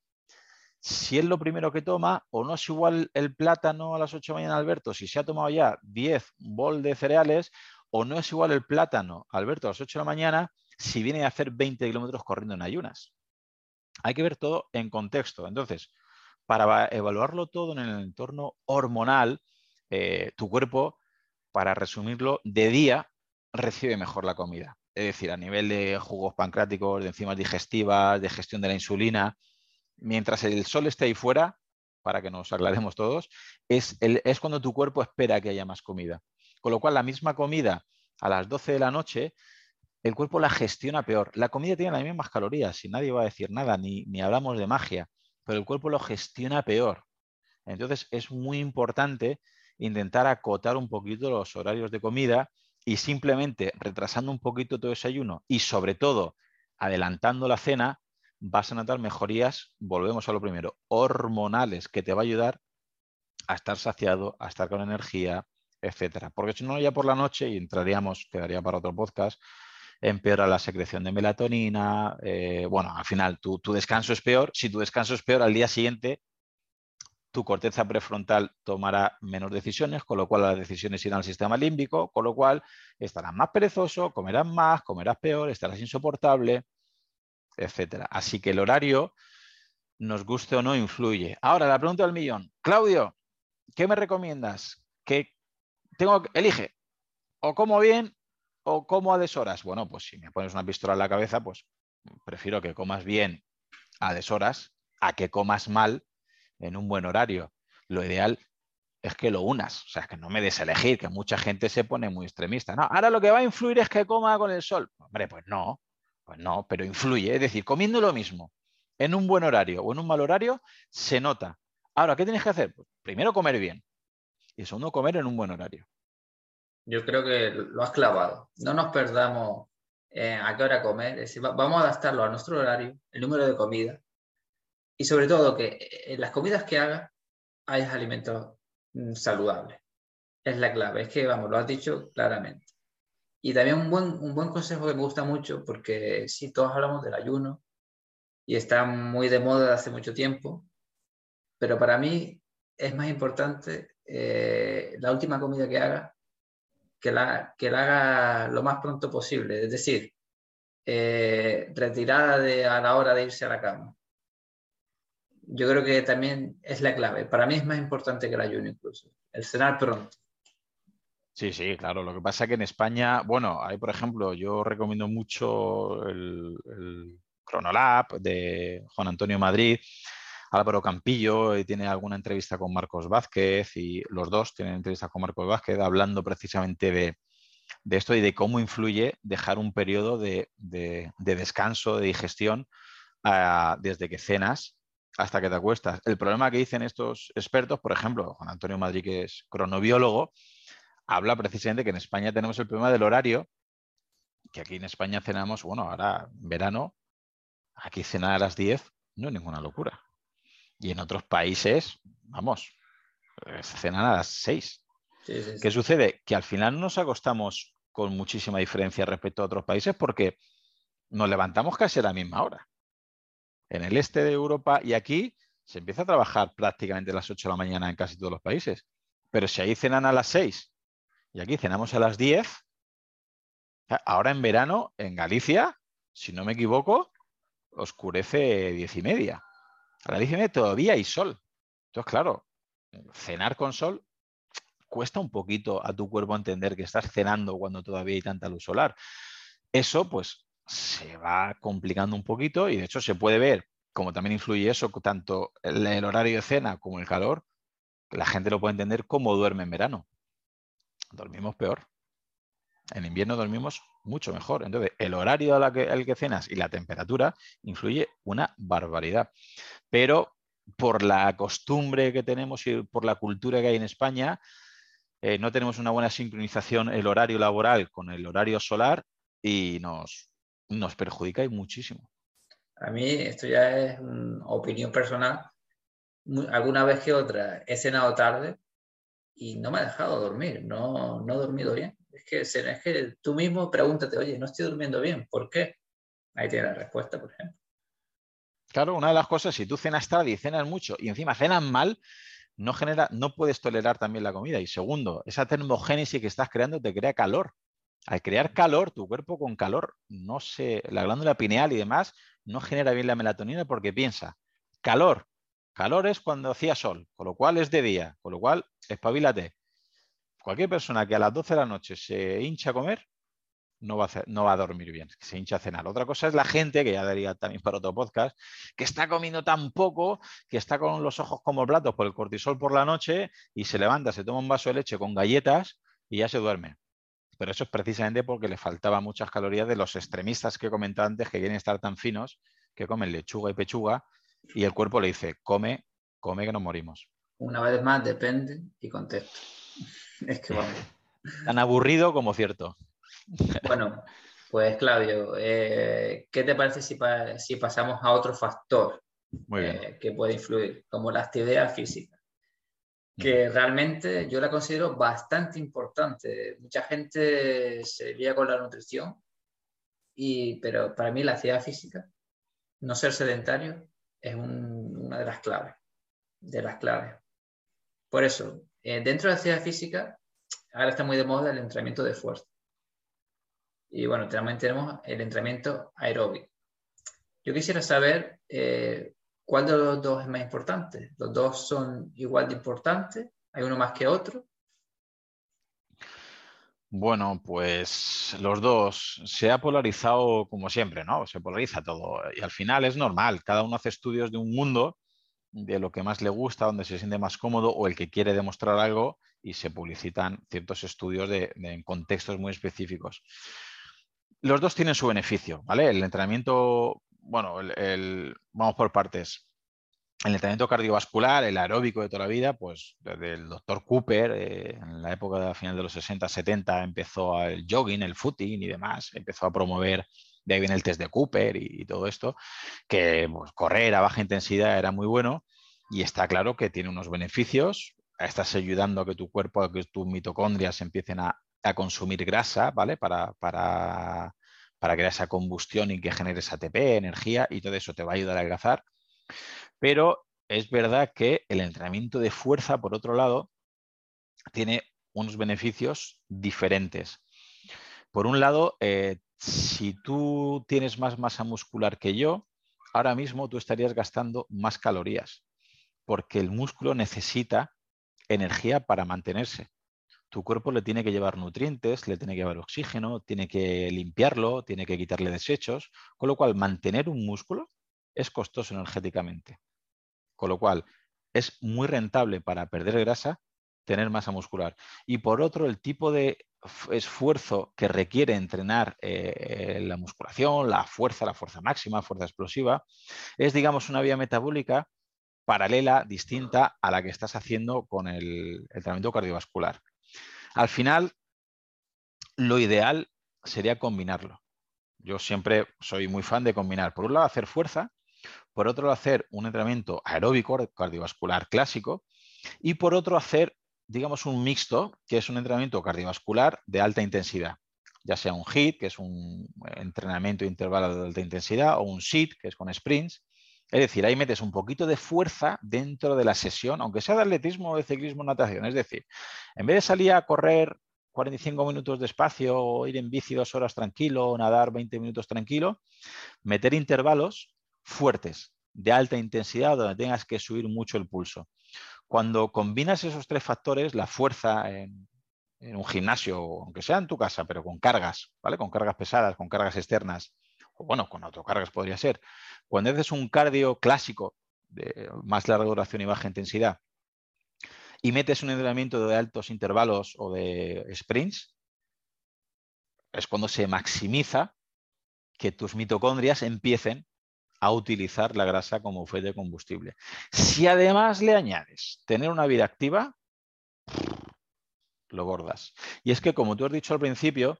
si es lo primero que toma, o no es igual el plátano a las 8 de la mañana, Alberto, si se ha tomado ya 10 bol de cereales, o no es igual el plátano, Alberto, a las 8 de la mañana, si viene a hacer 20 kilómetros corriendo en ayunas. Hay que ver todo en contexto. Entonces, para evaluarlo todo en el entorno hormonal, eh, tu cuerpo, para resumirlo, de día recibe mejor la comida. Es decir, a nivel de jugos pancráticos, de enzimas digestivas, de gestión de la insulina, mientras el sol esté ahí fuera, para que nos aclaremos todos, es, es cuando tu cuerpo espera que haya más comida. Con lo cual, la misma comida a las 12 de la noche, el cuerpo la gestiona peor. La comida tiene las mismas calorías, y nadie va a decir nada, ni, ni hablamos de magia, pero el cuerpo lo gestiona peor. Entonces, es muy importante intentar acotar un poquito los horarios de comida y simplemente retrasando un poquito tu desayuno y sobre todo adelantando la cena, vas a notar mejorías, volvemos a lo primero, hormonales, que te va a ayudar a estar saciado, a estar con energía, etcétera. Porque si no, ya por la noche, y entraríamos, quedaría para otro podcast, empeora la secreción de melatonina. Eh, bueno, al final tu, descanso es peor. Si tu descanso es peor, al día siguiente tu corteza prefrontal tomará menos decisiones, con lo cual las decisiones irán al sistema límbico, con lo cual estarás más perezoso, comerás más, comerás peor, estarás insoportable etcétera. Así que el horario, nos guste o no, influye. Ahora, la pregunta del millón. Claudio, ¿qué me recomiendas? Que tengo elige, o como bien o como a deshoras? Bueno, pues si me pones una pistola en la cabeza, pues prefiero que comas bien a deshoras a que comas mal en un buen horario. Lo ideal es que lo unas, o sea, que no me des elegir, que mucha gente se pone muy extremista. No, ahora lo que va a influir es que coma con el sol. Hombre, pues no, pues no, pero influye. Es decir, comiendo lo mismo en un buen horario o en un mal horario, se nota. Ahora, ¿qué tienes que hacer? Pues primero comer bien y segundo comer en un buen horario. Yo creo que lo has clavado. No nos perdamos a qué hora comer. Es decir, vamos a adaptarlo a nuestro horario, el número de comida y sobre todo que en las comidas que hagas hay alimentos mm, saludables. Es la clave. Es que, vamos, lo has dicho claramente. Y también un buen, un buen consejo que me gusta mucho, porque sí, todos hablamos del ayuno y está muy de moda hace mucho tiempo, pero para mí es más importante eh, la última comida que haga, que la, que la haga lo más pronto posible, es decir, eh, retirada a la hora de irse a la cama. Yo creo que también es la clave. Para mí es más importante que el ayuno incluso, el cenar pronto. Sí, sí, claro. Lo que pasa es que en España, bueno, hay, por ejemplo, yo recomiendo mucho el, el de Juan Antonio Madrid, Álvaro Campillo y tiene alguna entrevista con Marcos Vázquez y los dos tienen entrevistas con Marcos Vázquez hablando precisamente de, esto y de cómo influye dejar un periodo de, descanso, de digestión desde que cenas hasta que te acuestas. El problema que dicen estos expertos, por ejemplo, Juan Antonio Madrid, que es cronobiólogo, habla precisamente que en España tenemos el problema del horario, que aquí en España cenamos, bueno, ahora verano, aquí cenar a las 10 no es ninguna locura. Y en otros países, vamos, eh, cenan a las 6. ¿Qué sucede? Que al final nos acostamos con muchísima diferencia respecto a otros países porque nos levantamos casi a la misma hora. En el este de Europa y aquí se empieza a trabajar prácticamente a las 8 de la mañana en casi todos los países. Pero si ahí cenan a las 6 y aquí cenamos a las 10. Ahora en verano, en Galicia, si no me equivoco, oscurece diez y media. A media todavía hay sol. Entonces, claro, cenar con sol cuesta un poquito a tu cuerpo entender que estás cenando cuando todavía hay tanta luz solar. Eso, pues, se va complicando un poquito y de hecho se puede ver como también influye eso, tanto el horario de cena como el calor, la gente lo puede entender como duerme en verano dormimos peor. En invierno dormimos mucho mejor. Entonces, el horario al que, que cenas y la temperatura influye una barbaridad. Pero por la costumbre que tenemos y por la cultura que hay en España, eh, no tenemos una buena sincronización el horario laboral con el horario solar y nos, nos perjudica muchísimo. A mí esto ya es una opinión personal. Alguna vez que otra he cenado tarde y no me ha dejado dormir, no, no he dormido bien. Es que, es que tú mismo pregúntate, oye, no estoy durmiendo bien, ¿por qué? Ahí tiene la respuesta, por ejemplo. Claro, una de las cosas, si tú cenas tarde y cenas mucho y encima cenas mal, no, genera, no puedes tolerar también la comida. Y segundo, esa termogénesis que estás creando te crea calor. Al crear calor, tu cuerpo con calor, no se, la glándula pineal y demás, no genera bien la melatonina porque piensa, calor, Calor es cuando hacía sol, con lo cual es de día, con lo cual espabilate. Cualquier persona que a las 12 de la noche se hincha a comer, no va a, no va a dormir bien, se hincha a cenar. Otra cosa es la gente, que ya daría también para otro podcast, que está comiendo tan poco, que está con los ojos como platos por el cortisol por la noche y se levanta, se toma un vaso de leche con galletas y ya se duerme. Pero eso es precisamente porque le faltaba muchas calorías de los extremistas que comentaba antes, que quieren estar tan finos, que comen lechuga y pechuga y el cuerpo le dice, come, come que nos morimos. Una vez más, depende y contesto. (laughs) Es que vamos. (laughs) Tan aburrido como cierto. Bueno, pues Claudio, eh, ¿qué te parece si, si, pasamos a otro factor eh, que puede influir, como la actividad física? Que realmente yo la considero bastante importante. Mucha gente se lía con la nutrición, y, pero para mí la actividad física, no ser sedentario, es una de las claves, de las claves. Por eso, eh, dentro de la actividad física, ahora está muy de moda el entrenamiento de fuerza. Y bueno, también tenemos el entrenamiento aeróbico. Yo quisiera saber eh, cuál de los dos es más importante. ¿Los dos son igual de importantes? ¿Hay uno más que otro? Bueno, pues los dos se ha polarizado como siempre, ¿no? Se polariza todo y al final es normal, cada uno hace estudios de un mundo, de lo que más le gusta, donde se siente más cómodo o el que quiere demostrar algo y se publicitan ciertos estudios de, en contextos muy específicos. Los dos tienen su beneficio, ¿vale? El entrenamiento, bueno, el, vamos por partes el entrenamiento cardiovascular, el aeróbico de toda la vida, pues desde el doctor Cooper, eh, en la época de final de los 60, 70, empezó el jogging, el footing y demás, empezó a promover, de ahí viene el test de Cooper y, todo esto, que pues, correr a baja intensidad era muy bueno y está claro que tiene unos beneficios, estás ayudando a que tu cuerpo, a que tus mitocondrias empiecen a, consumir grasa, ¿vale? Para, para, para crear esa combustión y que generes ATP, energía y todo eso te va a ayudar a adelgazar pero es verdad que el entrenamiento de fuerza, por otro lado, tiene unos beneficios diferentes. Por un lado, eh, si tú tienes más masa muscular que yo, ahora mismo tú estarías gastando más calorías, porque el músculo necesita energía para mantenerse. Tu cuerpo le tiene que llevar nutrientes, le tiene que llevar oxígeno, tiene que limpiarlo, tiene que quitarle desechos, con lo cual mantener un músculo es costoso energéticamente. Con lo cual, es muy rentable para perder grasa tener masa muscular. Y por otro, el tipo de esfuerzo que requiere entrenar eh, la musculación, la fuerza, la fuerza máxima, fuerza explosiva, es, digamos, una vía metabólica paralela, distinta a la que estás haciendo con el, el entrenamiento cardiovascular. Al final, lo ideal sería combinarlo. Yo siempre soy muy fan de combinar, por un lado, hacer fuerza por otro hacer un entrenamiento aeróbico cardiovascular clásico y por otro hacer, digamos, un mixto, que es un entrenamiento cardiovascular de alta intensidad, ya sea un HIIT, que es un entrenamiento intervalo de alta intensidad, o un SIT, que es con sprints. Es decir, ahí metes un poquito de fuerza dentro de la sesión, aunque sea de atletismo de ciclismo natación. Es decir, en vez de salir a correr 45 minutos de espacio o ir en bici dos horas tranquilo nadar 20 minutos tranquilo, meter intervalos fuertes, de alta intensidad, donde tengas que subir mucho el pulso. Cuando combinas esos tres factores, la fuerza en, un gimnasio, aunque sea en tu casa, pero con cargas, ¿vale? Con cargas pesadas, con cargas externas, o bueno, con autocargas podría ser. Cuando haces un cardio clásico de más larga duración y baja intensidad y metes un entrenamiento de altos intervalos o de sprints, es cuando se maximiza que tus mitocondrias empiecen a utilizar la grasa como fuente de combustible. Si además le añades tener una vida activa, lo gordas. Y es que, como tú has dicho al principio,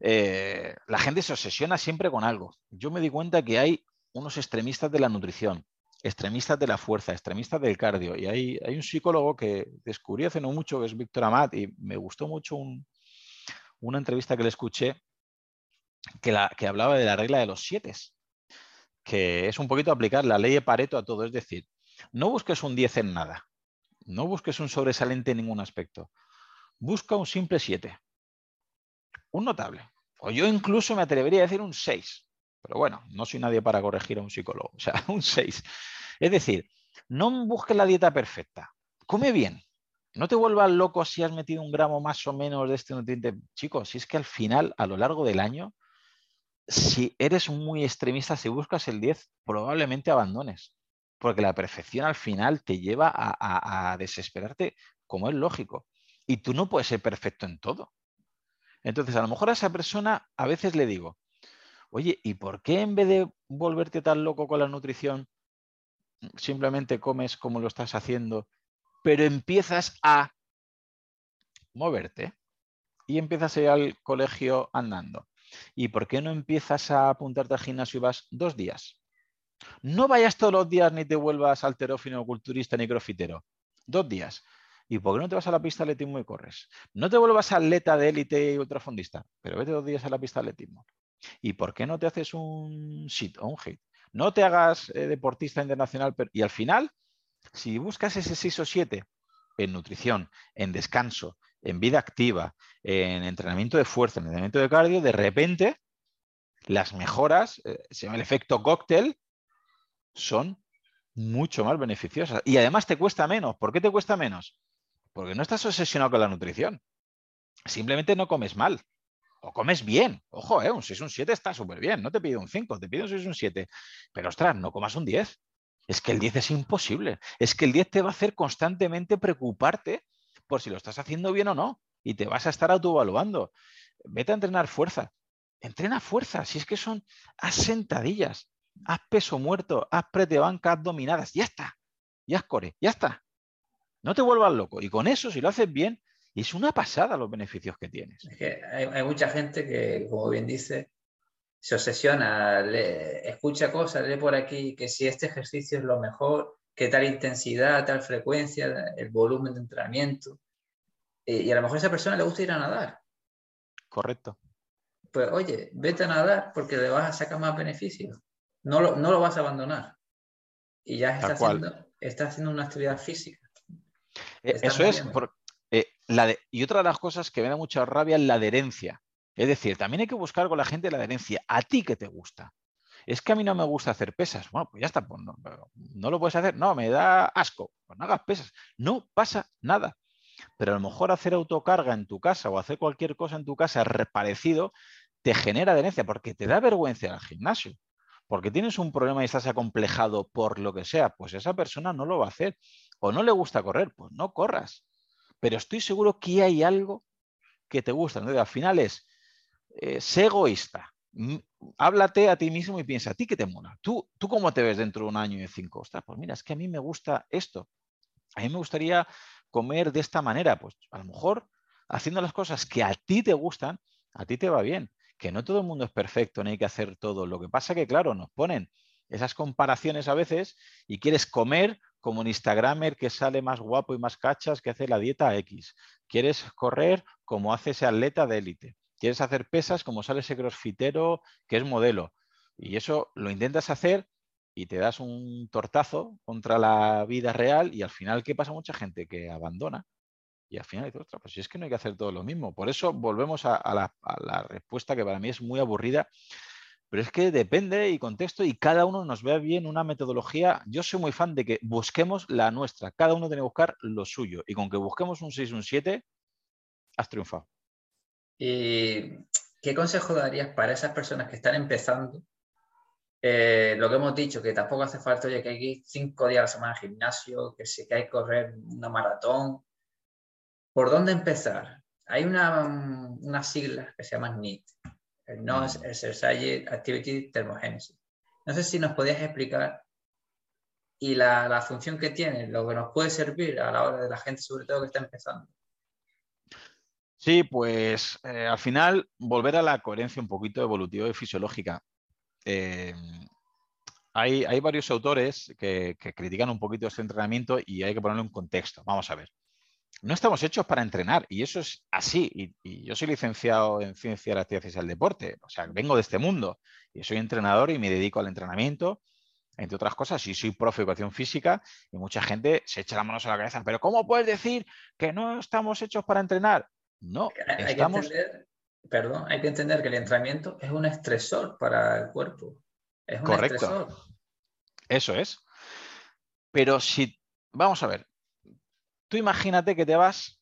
eh, la gente se obsesiona siempre con algo. Yo me di cuenta que hay unos extremistas de la nutrición, extremistas de la fuerza, extremistas del cardio. Y hay, hay un psicólogo que descubrí hace no mucho, que es Víctor Amat, y me gustó mucho una entrevista que le escuché que, la, que hablaba de la regla de los siete que es un poquito aplicar la ley de Pareto a todo. Es decir, no busques un 10 en nada, no busques un sobresaliente en ningún aspecto. Busca un simple 7, un notable. O yo incluso me atrevería a decir un 6. Pero bueno, no soy nadie para corregir a un psicólogo. (laughs) O sea, un 6. Es decir, no busques la dieta perfecta. Come bien. No te vuelvas loco si has metido un gramo más o menos de este nutriente. Chicos, si es que al final, a lo largo del año, si eres muy extremista, si buscas el 10, probablemente abandones, porque la perfección al final te lleva a, desesperarte, como es lógico. Y tú no puedes ser perfecto en todo. Entonces, a lo mejor a esa persona a veces le digo, oye, ¿y por qué en vez de volverte tan loco con la nutrición, simplemente comes como lo estás haciendo, pero empiezas a moverte y empiezas a ir al colegio andando? ¿Y por qué no empiezas a apuntarte al gimnasio y vas dos días? No vayas todos los días ni te vuelvas alterófino, culturista ni crofitero. Dos días. ¿Y por qué no te vas a la pista de atletismo y corres? No te vuelvas atleta de élite y ultrafondista, pero vete dos días a la pista de atletismo. ¿Y por qué no te haces un sit o un hit? No te hagas eh, deportista internacional y al final, si buscas ese 6 o 7 en nutrición, en descanso, en vida activa, en entrenamiento de fuerza, en entrenamiento de cardio, de repente las mejoras, eh, se llama el efecto cóctel, son mucho más beneficiosas. Y además te cuesta menos. ¿Por qué te cuesta menos? Porque no estás obsesionado con la nutrición. simplemente no comes mal. O comes bien. Ojo, ¿eh? un 6, un 7 está súper bien. No te pido un 5, te pido un 6, un 7. Pero ostras, no comas un 10. Es que el 10 es imposible. Es que el 10 te va a hacer constantemente preocuparte por si lo estás haciendo bien o no. Y te vas a estar autoevaluando. Vete a entrenar fuerza. Entrena fuerza. Si es que son haz sentadillas, haz peso muerto, haz pretebanca, haz dominadas. Ya está. Ya haz core. Ya está. No te vuelvas loco. Y con eso, si lo haces bien, es una pasada los beneficios que tienes. Es que hay, mucha gente que, como bien dice, se obsesiona, escucha cosas, lee por aquí que si este ejercicio es lo mejor, que tal intensidad, tal frecuencia, el volumen de entrenamiento. Eh, y a lo mejor a esa persona le gusta ir a nadar. Correcto. Pues oye, vete a nadar porque le vas a sacar más beneficios. No lo, no lo vas a abandonar. Y ya está haciendo, está haciendo una actividad física. Eh, eso es, eh, y otra de las cosas que me da mucha rabia es la adherencia. Es decir, también hay que buscar con la gente la adherencia. ¿A ti que te gusta? Es que a mí no me gusta hacer pesas. Bueno, pues ya está, pues no, lo puedes hacer. No, me da asco. Pues no hagas pesas. No pasa nada. Pero a lo mejor hacer autocarga en tu casa o hacer cualquier cosa en tu casa parecido te genera adherencia porque te da vergüenza al gimnasio. Porque tienes un problema y estás acomplejado por lo que sea, pues esa persona no lo va a hacer o no le gusta correr, pues no corras. Pero estoy seguro que hay algo que te gusta. Al final es, eh, sé egoísta. Háblate a ti mismo y piensa, ¿a ti qué te mola? ¿Tú, ¿Tú cómo te ves dentro de un año y cinco? Ostras, pues mira, es que a mí me gusta esto. A mí me gustaría comer de esta manera. Pues a lo mejor haciendo las cosas que a ti te gustan, a ti te va bien. Que no todo el mundo es perfecto, no hay que hacer todo. Lo que pasa que, claro, nos ponen esas comparaciones a veces y quieres comer como un Instagramer que sale más guapo y más cachas que hace la dieta X. Quieres correr como hace ese atleta de élite. Quieres hacer pesas como sale ese crossfitero que es modelo. Y eso lo intentas hacer y te das un tortazo contra la vida real y al final, ¿qué pasa? Mucha gente que abandona y al final dice, ostras, pues si es que no hay que hacer todo lo mismo. Por eso volvemos a, la, respuesta que para mí es muy aburrida pero es que depende y contexto y cada uno nos ve bien una metodología. Yo soy muy fan de que busquemos la nuestra. Cada uno tiene que buscar lo suyo. Y con que busquemos un 6, un 7, has triunfado. ¿Y qué consejo darías para esas personas que están empezando? Eh, lo que hemos dicho, que tampoco hace falta, oye, que hay que ir cinco días a la semana al gimnasio, que sí que hay que correr una maratón. ¿Por dónde empezar? Hay una, una sigla que se llama NEAT, el NOS Exercise Activity Thermogenesis. No sé si nos podías explicar y la, función que tiene, lo que nos puede servir a la hora de la gente, sobre todo que está empezando. Sí, pues eh, al final volver a la coherencia un poquito evolutiva y fisiológica. Eh, hay, varios autores que, que, critican un poquito este entrenamiento y hay que ponerlo en contexto. Vamos a ver no estamos hechos para entrenar y eso es así. Y, yo soy licenciado en ciencia de la actividad física del deporte, o sea, vengo de este mundo y soy entrenador y me dedico al entrenamiento, entre otras cosas, y soy profe de educación física y mucha gente se echa las manos a la cabeza, pero ¿cómo puedes decir que no estamos hechos para entrenar? No, hay, estamos... que entender, perdón, hay que entender que el entrenamiento es un estresor para el cuerpo. Es un Correcto. Estresor. Eso es. Pero si, vamos a ver, Tú imagínate que te vas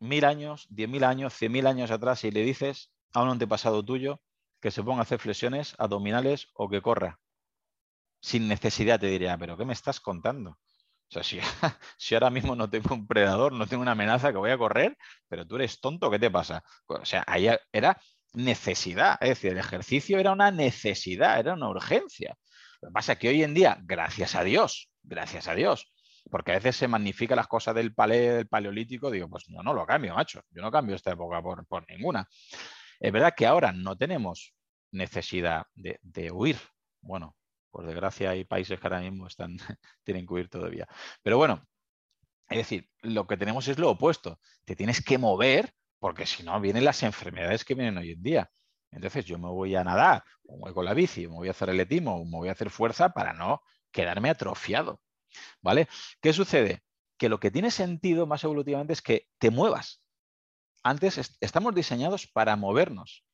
mil años, diez mil años, cien mil años atrás y le dices a un antepasado tuyo que se ponga a hacer flexiones abdominales o que corra. Sin necesidad te diría, pero ¿qué me estás contando? O sea, si, (laughs) si, ahora mismo no tengo un predador, no tengo una amenaza que voy a correr, pero tú eres tonto, ¿qué te pasa? O sea, ahí era necesidad, es decir, el ejercicio era una necesidad, era una urgencia. Lo que pasa es que hoy en día, gracias a Dios, gracias a Dios, porque a veces se magnifica las cosas del, del paleolítico, digo, pues no, no lo cambio, macho, yo no cambio esta época por, ninguna. Es verdad que ahora no tenemos necesidad de, huir. Bueno, por desgracia hay países que ahora mismo están, (laughs) tienen que huir todavía. Pero bueno, es decir, lo que tenemos es lo opuesto. Te tienes que mover porque si no vienen las enfermedades que vienen hoy en día. Entonces yo me voy a nadar, o me voy con la bici, me voy a hacer el etimo, o me voy a hacer fuerza para no quedarme atrofiado. ¿Vale? ¿Qué sucede? Que lo que tiene sentido más evolutivamente es que te muevas. Antes estamos diseñados para movernos.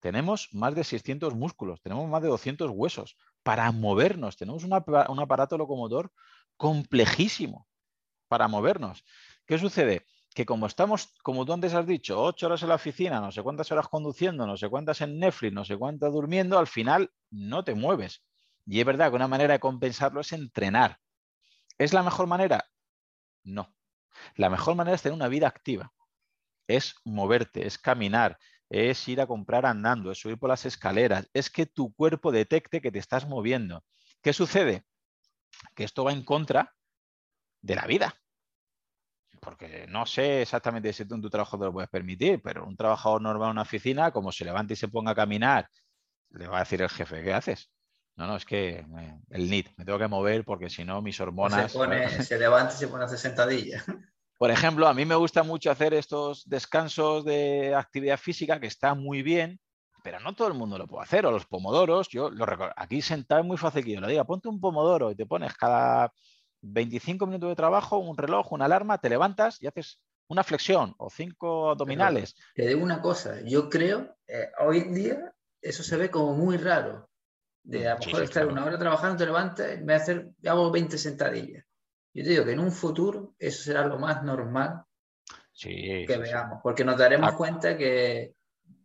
Tenemos más de 600 músculos, tenemos más de 200 huesos para movernos. Tenemos un aparato locomotor complejísimo para movernos. ¿Qué sucede? que como estamos, como tú antes has dicho, ocho horas en la oficina, no sé cuántas horas conduciendo, no sé cuántas en Netflix, no sé cuántas durmiendo, al final no te mueves. Y es verdad que una manera de compensarlo es entrenar. ¿Es la mejor manera? No. La mejor manera es tener una vida activa. Es moverte, es caminar, es ir a comprar andando, es subir por las escaleras, es que tu cuerpo detecte que te estás moviendo. ¿Qué sucede? Que esto va en contra de la vida porque no sé exactamente si tú en tu trabajo te lo puedes permitir, pero un trabajador normal en una oficina, como se levanta y se ponga a caminar, le va a decir el jefe, ¿qué haces? No, no, es que el NIT, me tengo que mover porque si no mis hormonas... (laughs) Se, levanta y se pone a hacer sentadilla. Por ejemplo, a mí me gusta mucho hacer estos descansos de actividad física, que está muy bien, pero no todo el mundo lo puede hacer. O los pomodoros, yo lo recuerdo. Aquí sentado es muy fácil que yo lo diga, ponte un pomodoro y te pones cada 25 minutos de trabajo, un reloj, una alarma, te levantas y haces una flexión o cinco abdominales. te digo una cosa, yo creo, eh, hoy en día eso se ve como muy raro. De a lo mejor estar una hora trabajando, te levantas, me hacer, hago 20 sentadillas. Yo te digo que en un futuro eso será lo más normal que veamos, porque nos daremos ah. cuenta que,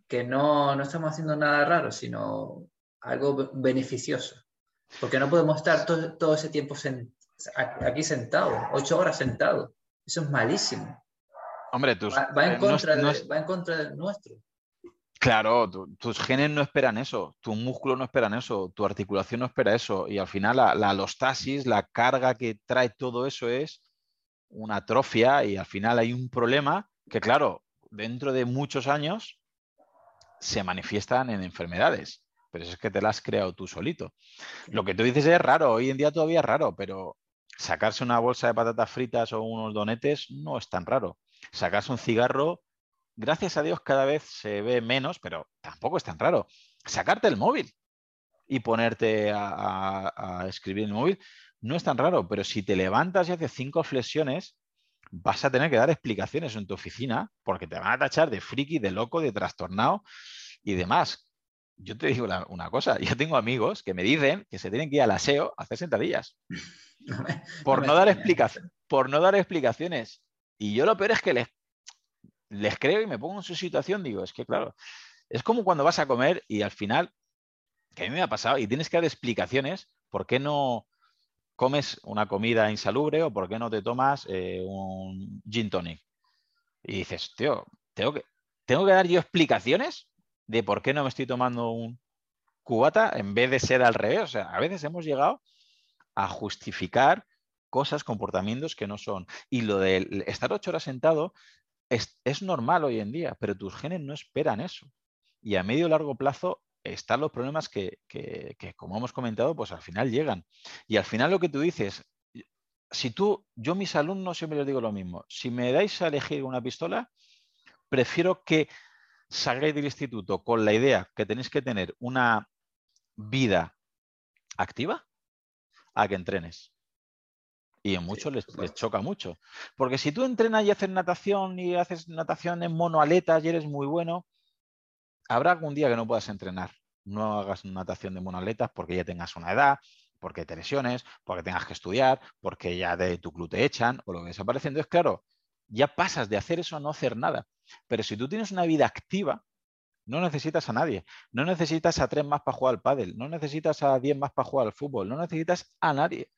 que no, no, estamos haciendo nada raro, sino algo beneficioso. Porque no podemos estar todo, todo ese tiempo sentados aquí sentado, ocho horas sentado. Eso es malísimo. Hombre, tus, va, en, contra del nuestro. Claro, tus genes no esperan eso, tu músculo no esperan eso, tu articulación no espera eso. Y al final la, la alostasis, la carga que trae todo eso es una atrofia y al final hay un problema que, claro, dentro de muchos años se manifiestan en enfermedades. Pero eso es que te las has creado tú solito. Lo que tú dices es raro, hoy en día todavía es raro, pero sacarse una bolsa de patatas fritas o unos donetes no es tan raro. Sacarse un cigarro, gracias a Dios cada vez se ve menos, pero tampoco es tan raro. Sacarte el móvil y ponerte a, escribir en el móvil no es tan raro, pero si te levantas y haces cinco flexiones, vas a tener que dar explicaciones en tu oficina porque te van a tachar de friki, de loco, de trastornado y demás. Yo te digo una cosa, yo tengo amigos que me dicen que se tienen que ir al aseo a hacer sentadillas. (laughs) por, no dar por no dar explicaciones. Y yo lo peor es que les, les creo y me pongo en su situación, digo, es que claro, es como cuando vas a comer y al final, que a mí me ha pasado, y tienes que dar explicaciones, ¿por qué no comes una comida insalubre o por qué no te tomas eh, un gin tonic? Y dices, tío, tengo que, tengo que dar yo explicaciones de por qué no me estoy tomando un cubata en vez de ser al revés. O sea, a veces hemos llegado a justificar cosas, comportamientos que no son. Y lo de estar ocho horas sentado es, normal hoy en día, pero tus genes no esperan eso. Y a medio y largo plazo están los problemas que, como hemos comentado, pues al final llegan. Y al final lo que tú dices, si tú, yo mis alumnos siempre les digo lo mismo, si me dais a elegir una pistola, prefiero que salgáis del instituto con la idea que tenéis que tener una vida activa a que entrenes. Y en muchos les, choca mucho. Porque si tú entrenas y haces natación y haces natación en monoaletas y eres muy bueno, habrá algún día que no puedas entrenar. No hagas natación de monoaletas porque ya tengas una edad, porque te lesiones, porque tengas que estudiar, porque ya de tu club te echan o lo que desaparece. Entonces, claro, ya pasas de hacer eso a no hacer nada. Pero si tú tienes una vida activa, no necesitas a nadie. No necesitas a tres más para jugar al pádel. No necesitas a diez más para jugar al fútbol. No necesitas a nadie.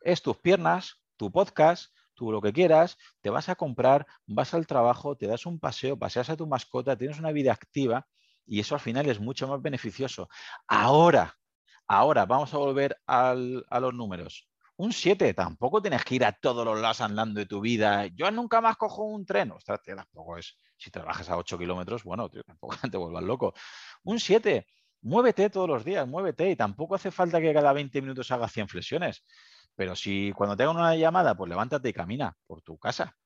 Es tus piernas, tu podcast, tú lo que quieras, te vas a comprar, vas al trabajo, te das un paseo, paseas a tu mascota, tienes una vida activa y eso al final es mucho más beneficioso. Ahora, ahora vamos a volver a los números. Un 7, tampoco tienes que ir a todos los lados andando de tu vida. Yo nunca más cojo un tren. Ostras, tampoco es. Si trabajas a 8 kilómetros, bueno, tampoco (laughs) te vuelvas loco. Un 7, muévete todos los días, muévete. Y tampoco hace falta que cada 20 minutos hagas 100 flexiones. Pero si cuando te hagan una llamada, pues levántate y camina por tu casa.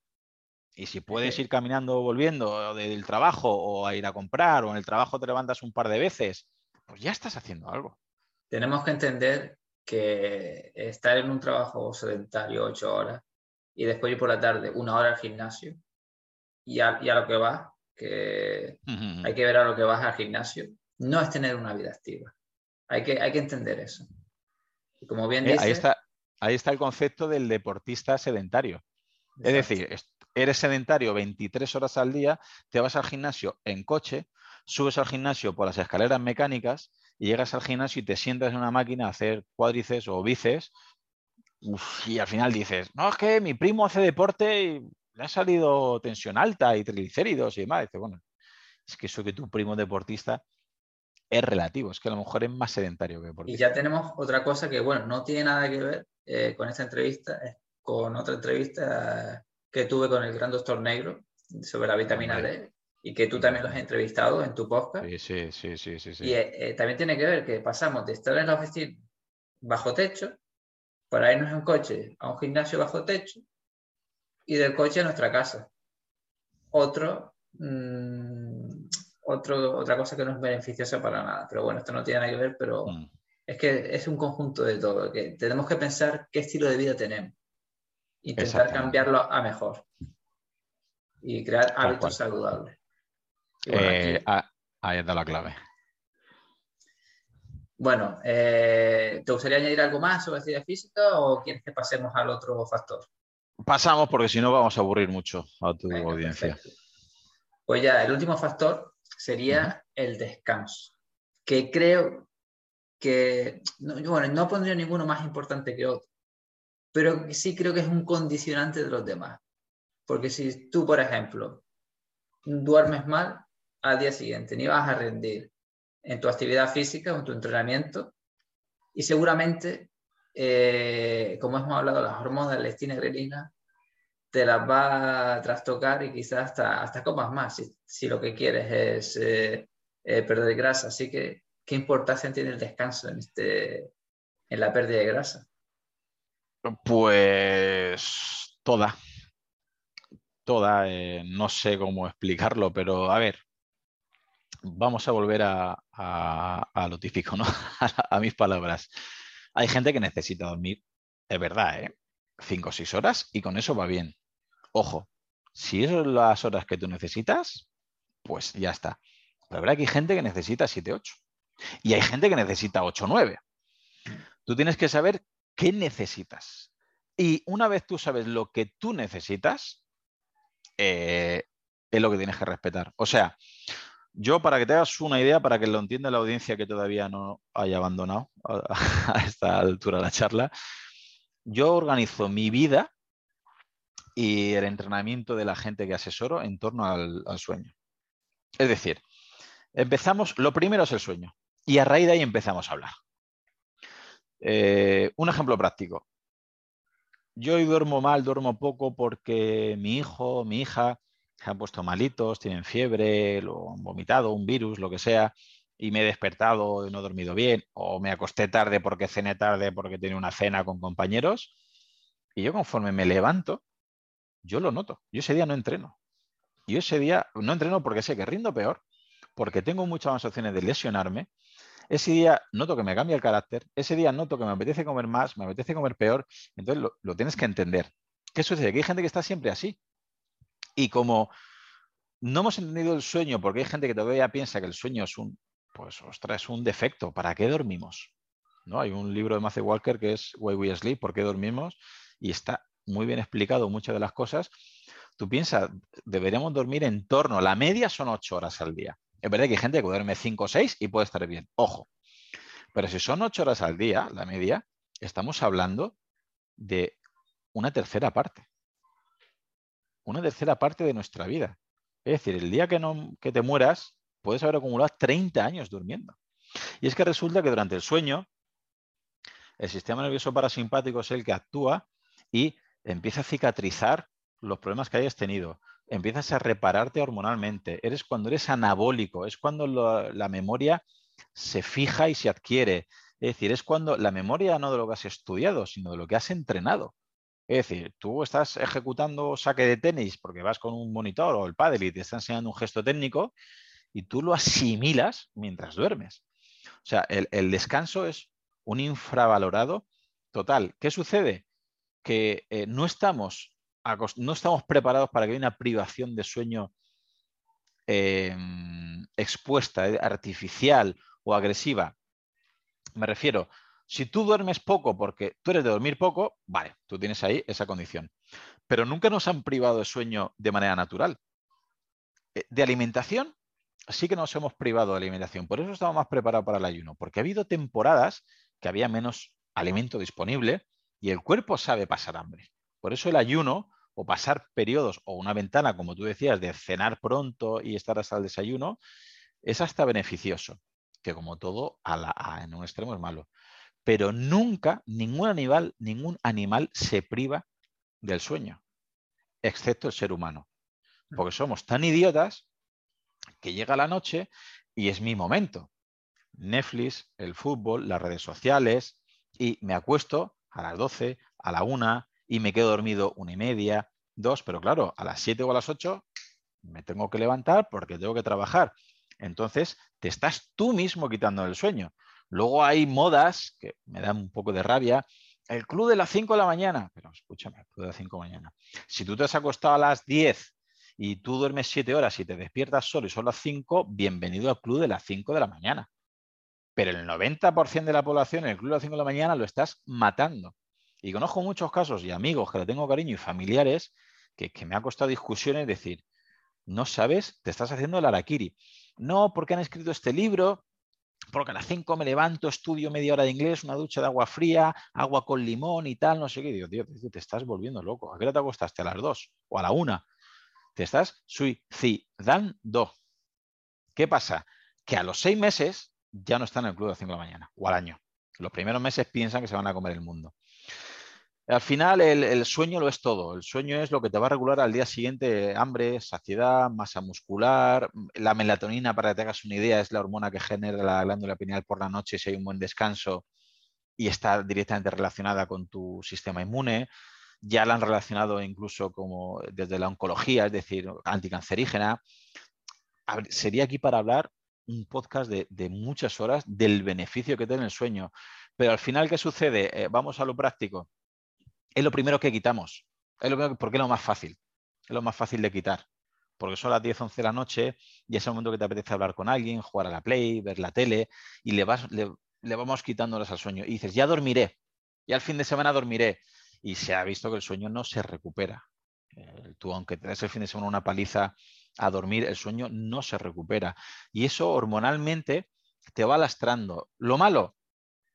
Y si puedes ir caminando volviendo del trabajo o a ir a comprar o en el trabajo te levantas un par de veces, pues ya estás haciendo algo. Tenemos que entender que estar en un trabajo sedentario ocho horas y después ir por la tarde una hora al gimnasio y a, lo que vas, que hay que ver a lo que vas al gimnasio, no es tener una vida activa. Hay que, hay que entender eso. Y como bien eh, ahí, está, ahí está el concepto del deportista sedentario. Es decir, eres sedentario 23 horas al día, te vas al gimnasio en coche, subes al gimnasio por las escaleras mecánicas y llegas al gimnasio y te sientas en una máquina a hacer cuádriceps o bíceps y al final dices, no, es que mi primo hace deporte y le ha salido tensión alta y triglicéridos y demás. dice, bueno, es que eso que tu primo deportista es relativo, es que a lo mejor es más sedentario que deportista. Y ya tenemos otra cosa que, bueno, no tiene nada que ver eh, con esta entrevista, es con otra entrevista que tuve con el gran doctor negro sobre la vitamina D y que tú también lo has entrevistado en tu podcast. Sí, sí, sí, sí. sí, Y eh, eh, también tiene que ver que pasamos de estar en la oficina bajo techo para irnos en coche a un gimnasio bajo techo y del coche a nuestra casa. Otro, mm, otro, otra cosa que no es beneficiosa para nada. Pero bueno, esto no tiene nada que ver, pero mm. es que es un conjunto de todo. Que tenemos que pensar qué estilo de vida tenemos. Intentar cambiarlo a mejor. Y crear hábitos saludables. Eh, ahí está la clave. Bueno, eh, ¿te gustaría añadir algo más sobre actividad física o quieres que pasemos al otro factor? Pasamos porque si no vamos a aburrir mucho a tu audiencia. Pues ya, el último factor sería el descanso, que creo que, no, bueno, no pondría ninguno más importante que otro, pero sí creo que es un condicionante de los demás. Porque si tú, por ejemplo, duermes mal, al día siguiente ni vas a rendir, en tu actividad física o en tu entrenamiento. Y seguramente, eh, como hemos hablado, las hormonas de leptina y grelina te las va a trastocar y quizás hasta, hasta comas más si, lo que quieres es eh, eh, perder grasa. Así que, ¿qué importancia tiene el descanso en, este, en la pérdida de grasa? Pues toda. Toda. no sé cómo explicarlo, pero a ver, vamos a volver a, lo típico, ¿no? (laughs) a, mis palabras. Hay gente que necesita dormir, es verdad, ¿eh? Cinco o seis horas y con eso va bien. Ojo, si son las horas que tú necesitas, pues ya está. Pero que hay gente que necesita 7, 8. Y hay gente que necesita 8, 9. Tú tienes que saber qué necesitas. Y una vez tú sabes lo que tú necesitas, eh, es lo que tienes que respetar. O sea, yo, para que te hagas una idea, para que lo entienda la audiencia que todavía no haya abandonado a, (laughs) esta altura la charla, yo organizo mi vida y el entrenamiento de la gente que asesoro en torno al, sueño. Es decir, empezamos, lo primero es el sueño y a raíz de ahí empezamos a hablar. Eh, un ejemplo práctico. Yo hoy duermo mal, duermo poco porque mi hijo, mi hija se han puesto malitos, tienen fiebre, lo han vomitado, un virus, lo que sea, y me he despertado y no he dormido bien, o me acosté tarde porque cené tarde porque tenía una cena con compañeros, y yo conforme me levanto, yo lo noto. Yo ese día no entreno. Yo ese día no entreno porque sé que rindo peor, porque tengo muchas más opciones de lesionarme. Ese día noto que me cambia el carácter, ese día noto que me apetece comer más, me apetece comer peor, entonces lo, lo tienes que entender. ¿Qué sucede? Que hay gente que está siempre así. Y como no hemos entendido el sueño, porque hay gente que todavía piensa que el sueño es un, pues, ostras, es un defecto. ¿Para qué dormimos? ¿No? Hay un libro de Matthew Walker que es Why We Sleep, ¿por qué dormimos? Y está muy bien explicado muchas de las cosas. Tú piensas, deberíamos dormir en torno, la media son ocho horas al día. Es verdad que hay gente que duerme cinco o seis y puede estar bien. Ojo. Pero si son ocho horas al día, la media, estamos hablando de una tercera parte una tercera parte de nuestra vida. Es decir, el día que, no, que te mueras, puedes haber acumulado 30 años durmiendo. Y es que resulta que durante el sueño, el sistema nervioso parasimpático es el que actúa y empieza a cicatrizar los problemas que hayas tenido. Empiezas a repararte hormonalmente. Eres cuando eres anabólico, es cuando la memoria se fija y se adquiere. Es decir, es cuando la memoria no de lo que has estudiado, sino de lo que has entrenado. Es decir, tú estás ejecutando saque de tenis porque vas con un monitor o el padre y te está enseñando un gesto técnico y tú lo asimilas mientras duermes. O sea, el, descanso es un infravalorado total. ¿Qué sucede? Que eh, no, estamos no estamos preparados para que haya una privación de sueño em, expuesta, eh, artificial o agresiva. Me refiero, Si tú duermes poco porque tú eres de dormir poco, vale, tú tienes ahí esa condición. Pero nunca nos han privado de sueño de manera natural. Eh, de alimentación, sí que nos hemos privado de alimentación. Por eso estamos más preparados para el ayuno, porque ha habido temporadas que había menos alimento disponible y el cuerpo sabe pasar hambre. Por eso el ayuno o pasar periodos o una ventana, como tú decías, de cenar pronto y estar hasta el desayuno, es hasta beneficioso, que como todo en un extremo es malo. Pero nunca ningún animal, ningún animal se priva del sueño, excepto el ser humano. Porque somos tan idiotas que llega la noche y es mi momento. Netflix, el fútbol, las redes sociales, y me acuesto a las 12, a la 1 y me quedo dormido una y media, dos, pero claro, a las 7 o a las 8 me tengo que levantar porque tengo que trabajar. Entonces, te estás tú mismo quitando el sueño. Luego hay modas que me dan un poco de rabia. El club de las 5 de la mañana, pero escúchame, el club de las 5 de la mañana. Si tú te has acostado a las 10 y tú duermes 7 horas y te despiertas solo y son las 5, bienvenido al club de las 5 de la mañana. Pero el 90% de la población en el club de las 5 de la mañana lo estás matando. Y conozco muchos casos y amigos que le tengo cariño y familiares que, me ha costado discusiones decir, no sabes, te estás haciendo el araquiri. No, porque han escrito este libro, porque a las 5 me levanto, estudio media hora de inglés, una ducha de agua fría, agua con limón y tal, no sé qué. Digo, tío, te estás volviendo loco. ¿A qué hora te acostaste? ¿A las 2 o a la 1? Te estás suicidando. ¿Qué pasa? Que a los seis meses ya no están en el club de las 5 de la mañana o al año. Los primeros meses piensan que se van a comer el mundo. Al final el, sueño lo es todo. El sueño es lo que te va a regular al día siguiente hambre, saciedad, masa muscular. La melatonina, para que te hagas una idea, es la hormona que genera la glándula pineal por la noche si hay un buen descanso y está directamente relacionada con tu sistema inmune. Ya la han relacionado incluso como desde la oncología, es decir, anticancerígena. sería aquí para hablar un podcast de, muchas horas del beneficio que tiene el sueño. Pero al final, ¿qué sucede? Eh, vamos a lo práctico. Es lo primero que quitamos. Es lo porque es lo más fácil. Es lo más fácil de quitar. Porque son las 10, 11 de la noche y es el momento que te apetece hablar con alguien, jugar a la play, ver la tele y le, vas, le, vamos quitando horas al sueño. Y dices, ya dormiré. Y al fin de semana dormiré. Y se ha visto que el sueño no se recupera. Eh, tú, aunque te el fin de semana una paliza a dormir, el sueño no se recupera. Y eso hormonalmente te va lastrando. Lo malo,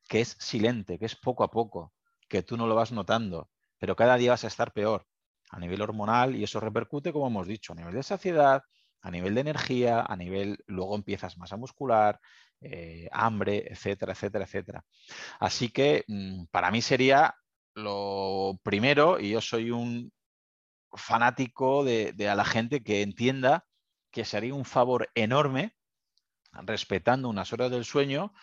que es silente, que es poco a poco, que tú no lo vas notando, pero cada día vas a estar peor a nivel hormonal y eso repercute, como hemos dicho, a nivel de saciedad, a nivel de energía, a nivel, luego empiezas masa muscular, eh, hambre, etcétera, etcétera, etcétera. Así que mm, para mí sería lo primero, y yo soy un fanático de, a la gente que entienda que sería un favor enorme respetando unas horas del sueño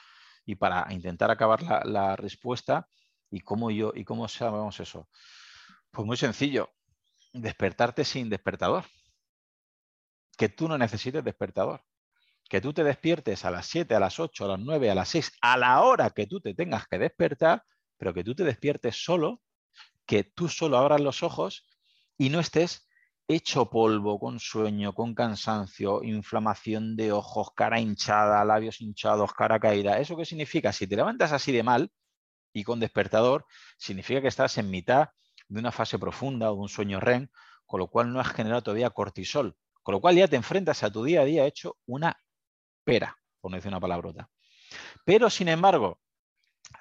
y para intentar acabar la, respuesta y cómo yo y cómo sabemos eso. Pues muy sencillo, despertarte sin despertador. Que tú no necesites despertador. Que tú te despiertes a las 7, a las 8, a las 9, a las 6, a la hora que tú te tengas que despertar, pero que tú te despiertes solo, que tú solo abras los ojos y no estés hecho polvo, con sueño, con cansancio, inflamación de ojos, cara hinchada, labios hinchados, cara caída. ¿Eso qué significa? Si te levantas así de mal y con despertador, significa que estás en mitad de una fase profunda o de un sueño REM, con lo cual no has generado todavía cortisol, con lo cual ya te enfrentas a tu día a día hecho una pera, por no decir una palabrota. Pero, sin embargo,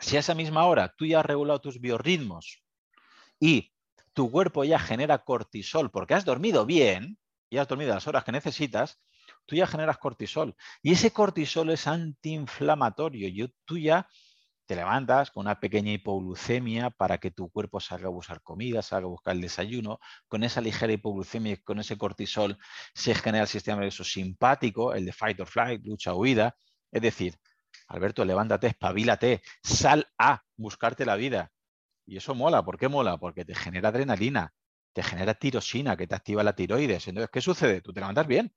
si a esa misma hora tú ya has regulado tus biorritmos y tu cuerpo ya genera cortisol porque has dormido bien y has dormido las horas que necesitas, tú ya generas cortisol. Y ese cortisol es antiinflamatorio. Y tú ya te levantas con una pequeña hipoglucemia para que tu cuerpo salga a buscar comida, salga a buscar el desayuno. Con esa ligera hipoglucemia con ese cortisol se genera el sistema nervioso simpático, el de fight or flight, lucha o huida. Es decir, Alberto, levántate, espabilate, sal a buscarte la vida. Y eso mola. ¿Por qué mola? Porque te genera adrenalina, te genera tirosina, que te activa la tiroides. Entonces, ¿qué sucede? Tú te levantas bien,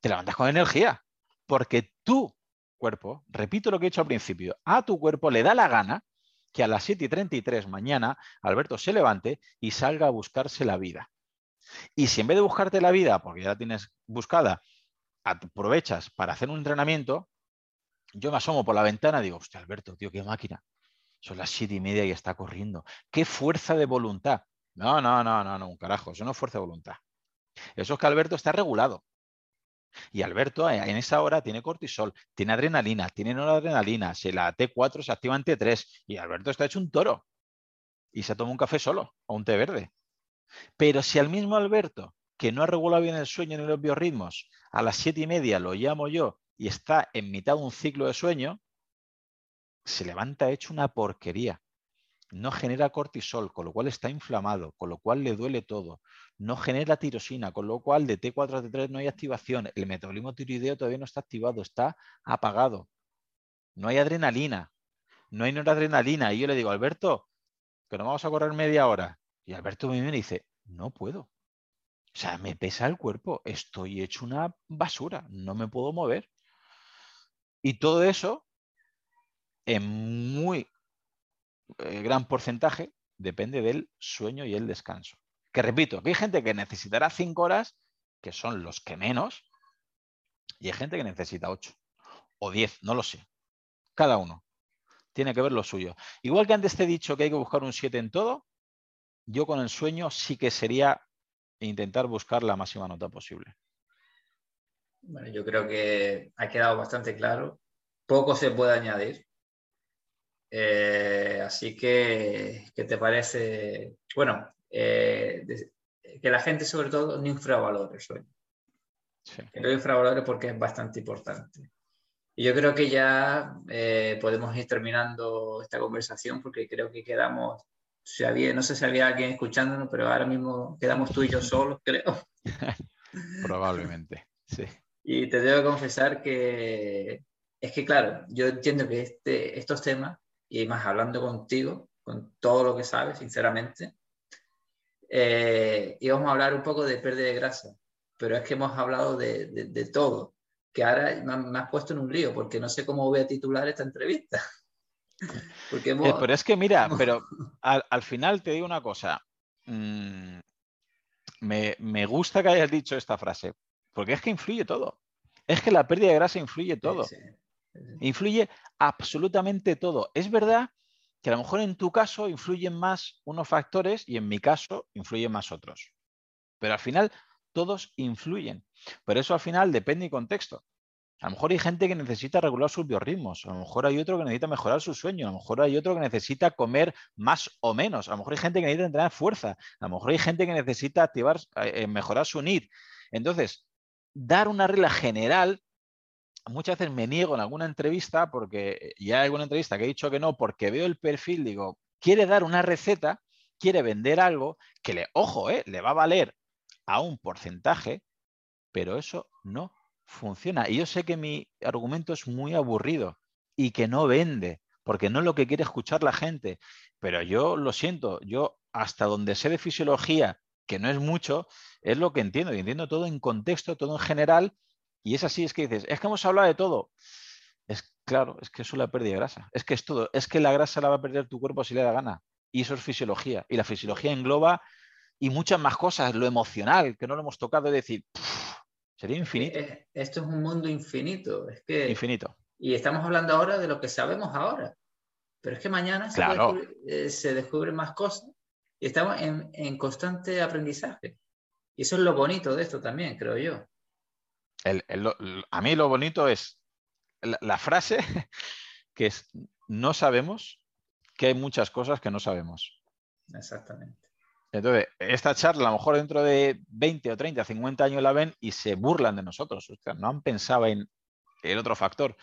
te levantas con energía, porque tu cuerpo, repito lo que he dicho al principio, a tu cuerpo le da la gana que a las 7 y 33 mañana Alberto se levante y salga a buscarse la vida. Y si en vez de buscarte la vida, porque ya la tienes buscada, aprovechas para hacer un entrenamiento, yo me asomo por la ventana y digo, hostia, Alberto, tío, qué máquina son las siete y media y está corriendo. ¡Qué fuerza de voluntad! No, no, no, no, no, un carajo, eso no es fuerza de voluntad. Eso es que Alberto está regulado. Y Alberto eh, en esa hora tiene cortisol, tiene adrenalina, tiene noradrenalina, se la T4 se activa en T3 y Alberto está hecho un toro y se toma un café solo o un té verde. Pero si al mismo Alberto, que no ha regulado bien el sueño ni los biorritmos, a las siete y media lo llamo yo y está en mitad de un ciclo de sueño, se levanta hecho una porquería. No genera cortisol, con lo cual está inflamado, con lo cual le duele todo. No genera tirosina, con lo cual de T4 a T3 no hay activación. El metabolismo tiroideo todavía no está activado, está apagado. No hay adrenalina, no hay noradrenalina. Y yo le digo, Alberto, que nos vamos a correr media hora. Y Alberto me dice, no puedo. O sea, me pesa el cuerpo, estoy hecho una basura, no me puedo mover. Y todo eso, en muy eh, gran porcentaje, depende del sueño y el descanso. Que repito, que hay gente que necesitará cinco horas, que son los que menos, y hay gente que necesita ocho o diez, no lo sé. Cada uno tiene que ver lo suyo. Igual que antes te he dicho que hay que buscar un 7 en todo, yo con el sueño sí que sería intentar buscar la máxima nota posible. Bueno, yo creo que ha quedado bastante claro. Poco se puede añadir. Eh, así que, ¿qué te parece? Bueno, eh, que la gente sobre todo no infravalore el sueño. Que no infravalore porque es bastante importante. Y yo creo que ya eh, podemos ir terminando esta conversación porque creo que quedamos, si había, no sé si había alguien escuchándonos, pero ahora mismo quedamos tú y yo solos, creo. (laughs) Probablemente, sí. Y te debo confesar que es que, claro, yo entiendo que este, estos temas, y más hablando contigo, con todo lo que sabes, sinceramente, eh, íbamos a hablar un poco de pérdida de grasa, pero es que hemos hablado de, de, de todo que ahora me, has puesto en un lío porque no sé cómo voy a titular esta entrevista. (laughs) porque eh, pero es que mira, pero al, final te digo una cosa. Mm, me, gusta que hayas dicho esta frase, porque es que influye todo. Es que la pérdida de grasa influye todo. Influye absolutamente todo. Es verdad que a lo mejor en tu caso influyen más unos factores y en mi caso influyen más otros. Pero al final todos influyen. Pero eso al final depende del contexto. A lo mejor hay gente que necesita regular sus biorritmos, a lo mejor hay otro que necesita mejorar su sueño, a lo mejor hay otro que necesita comer más o menos, a lo mejor hay gente que necesita entrenar fuerza, a lo mejor hay gente que necesita activar, eh, mejorar su NID. Entonces, dar una regla general, muchas veces me niego en alguna entrevista, porque ya hay alguna entrevista que he dicho que no, porque veo el perfil, digo, quiere dar una receta, quiere vender algo que le, ojo, eh, le va a valer a un porcentaje, pero eso no funciona. Y yo sé que mi argumento es muy aburrido y que no vende, porque no es lo que quiere escuchar la gente. Pero yo lo siento, yo hasta donde sé de fisiología, que no es mucho, es lo que entiendo. Y entiendo todo en contexto, todo en general. Y es así, es que dices, es que hemos hablado de todo. Es claro, es que eso es la pérdida de grasa. Es que es todo. Es que la grasa la va a perder tu cuerpo si le da gana. Y eso es fisiología. Y la fisiología engloba y muchas más cosas, lo emocional, que no lo hemos tocado, es decir, sería infinito. Esto es un mundo infinito. Es que, infinito. Y estamos hablando ahora de lo que sabemos ahora. Pero es que mañana se, eh, se descubren más cosas y estamos en, en, constante aprendizaje. Y eso es lo bonito de esto también, creo yo. A mí lo bonito es la, la frase (laughs) que es, no sabemos que hay muchas cosas que no sabemos. Exactamente. Entonces, esta charla a lo mejor dentro de 20 o 30, 50 años la ven y se burlan de nosotros. no han pensado en el otro factor.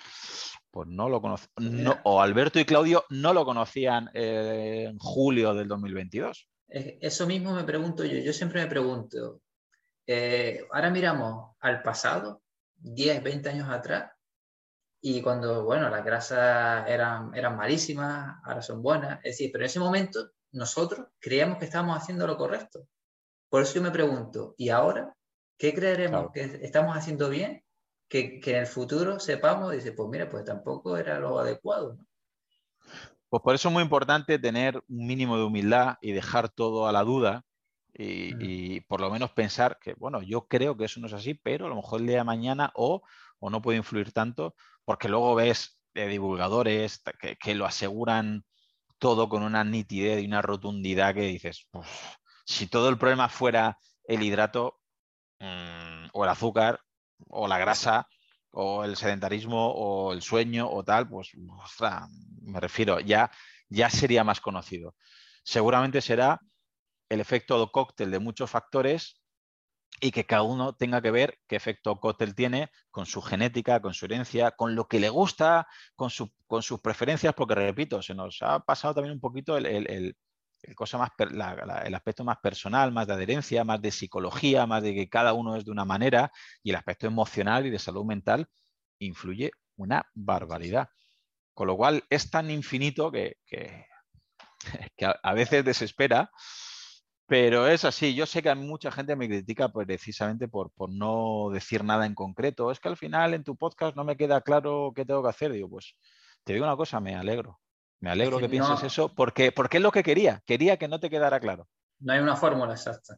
Pues no lo conocen. No, o Alberto y Claudio no lo conocían eh, en julio del 2022. Eso mismo me pregunto yo. Yo siempre me pregunto, eh, ahora miramos al pasado, 10, 20 años atrás, y cuando, bueno, las grasas eran, eran malísimas, ahora son buenas. Es decir, pero en ese momento nosotros creíamos que estábamos haciendo lo correcto. Por eso yo me pregunto, ¿y ahora qué creeremos que estamos haciendo bien? Que, en el futuro sepamos dice, pues mira, pues tampoco era lo adecuado. Pues por eso es muy importante tener un mínimo de humildad y dejar todo a la duda y, mm. y, por lo menos pensar que, bueno, yo creo que eso no es así, pero a lo mejor el día de mañana o, o no puede influir tanto, porque luego ves de divulgadores que, que, lo aseguran todo con una nitidez y una rotundidad que dices, si todo el problema fuera el hidrato mm, o el azúcar o la grasa o el sedentarismo o el sueño o tal, pues me refiero, ya, ya sería más conocido. Seguramente será el efecto cóctel de muchos factores y que cada uno tenga que ver qué efecto cóctel tiene con su genética, con su herencia, con lo que le gusta, con, sus preferencias, porque repito, se nos ha pasado también un poquito el, cosa más el aspecto más personal, más de adherencia, más de psicología, más de que cada uno es de una manera y el aspecto emocional y de salud mental influye una barbaridad. Con lo cual es tan infinito que, que, (laughs) a veces desespera pero es así, yo sé que a mucha gente me critica precisamente por, no decir nada en concreto. Es que al final en tu podcast no me queda claro qué tengo que hacer. Digo, pues te digo una cosa, me alegro. Me alegro que, pienses eso porque, porque es lo que quería. Quería que no te quedara claro. No hay una fórmula exacta.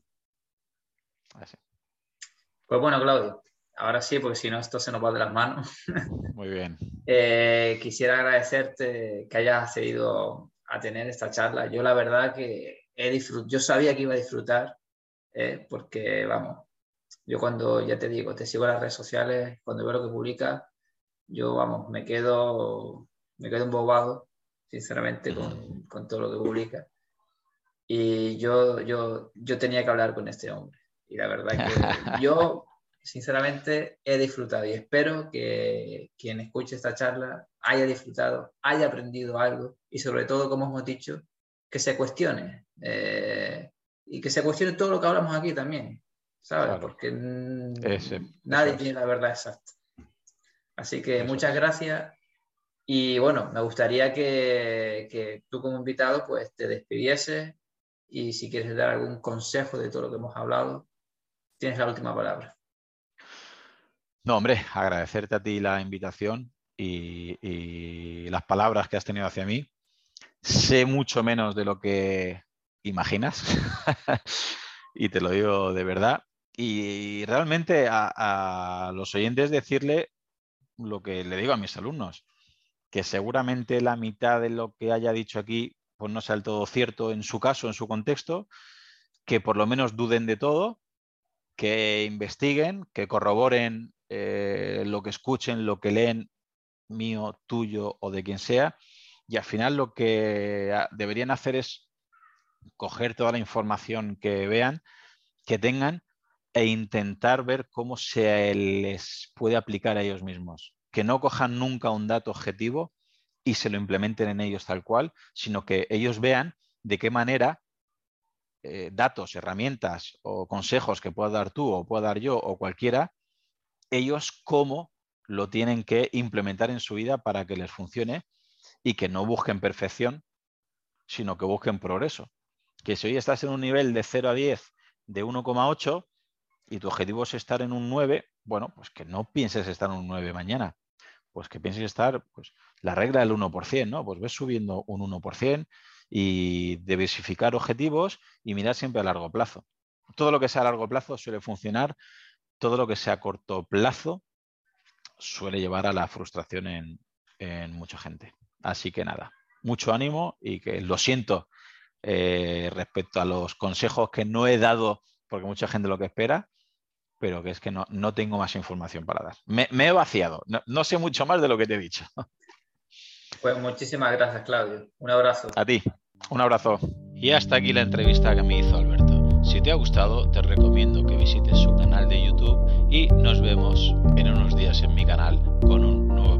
Pues bueno, Claudio, ahora sí, porque si no esto se nos va de las manos. Muy bien. (laughs) Eh, quisiera agradecerte que hayas accedido a tener esta charla. Yo la verdad que yo sabía que iba a disfrutar, eh, porque vamos, yo cuando, ya te digo, te sigo en las redes sociales, cuando veo lo que publicas, yo vamos, me quedo, me quedo embobado, sinceramente, con, con todo lo que publica. Y yo, yo, yo tenía que hablar con este hombre. Y la verdad que (laughs) yo, sinceramente, he disfrutado y espero que quien escuche esta charla haya disfrutado, haya aprendido algo y sobre todo, como hemos dicho, que se cuestione. Eh, y que se cuestione todo lo que hablamos aquí también, ¿sabes? Porque nadie tiene la verdad exacta. Así que muchas gracias. Y bueno, me gustaría que, que, tú como invitado pues te despidieses y si quieres dar algún consejo de todo lo que hemos hablado, tienes la última palabra. No, hombre, agradecerte a ti la invitación y, y las palabras que has tenido hacia mí sé mucho menos de lo que imaginas (laughs) y te lo digo de verdad. Y realmente a, los oyentes decirle lo que le digo a mis alumnos, que seguramente la mitad de lo que haya dicho aquí pues no sea del todo cierto en su caso, en su contexto, que por lo menos duden de todo, que investiguen, que corroboren eh, lo que escuchen, lo que leen mío, tuyo o de quien sea, y al final lo que deberían hacer es coger toda la información que vean, que tengan, e intentar ver cómo se les puede aplicar a ellos mismos. Que no cojan nunca un dato objetivo y se lo implementen en ellos tal cual, sino que ellos vean de qué manera eh, datos, herramientas o consejos que pueda dar tú o pueda dar yo o cualquiera, ellos cómo lo tienen que implementar en su vida para que les funcione y que no busquen perfección, sino que busquen progreso. Que si hoy estás en un nivel de 0 a 10 de 1,8 y tu objetivo es estar en un 9, bueno, pues que no pienses estar en un 9 mañana, pues que pienses estar, pues la regla del 1%, ¿no? Pues ves subiendo un 1% y diversificar objetivos y mirar siempre a largo plazo. Todo lo que sea a largo plazo suele funcionar, todo lo que sea a corto plazo suele llevar a la frustración en, en mucha gente. Así que nada, mucho ánimo y que lo siento eh, respecto a los consejos que no he dado, porque mucha gente lo que espera, pero que es que no, tengo más información para dar. Me, he vaciado, no, sé mucho más de lo que te he dicho. (laughs) Pues muchísimas gracias, Claudio. Un abrazo. A ti, un abrazo. Y hasta aquí la entrevista que me hizo Alberto. Si te ha gustado, te recomiendo que visites su canal de YouTube y nos vemos en unos días en mi canal con un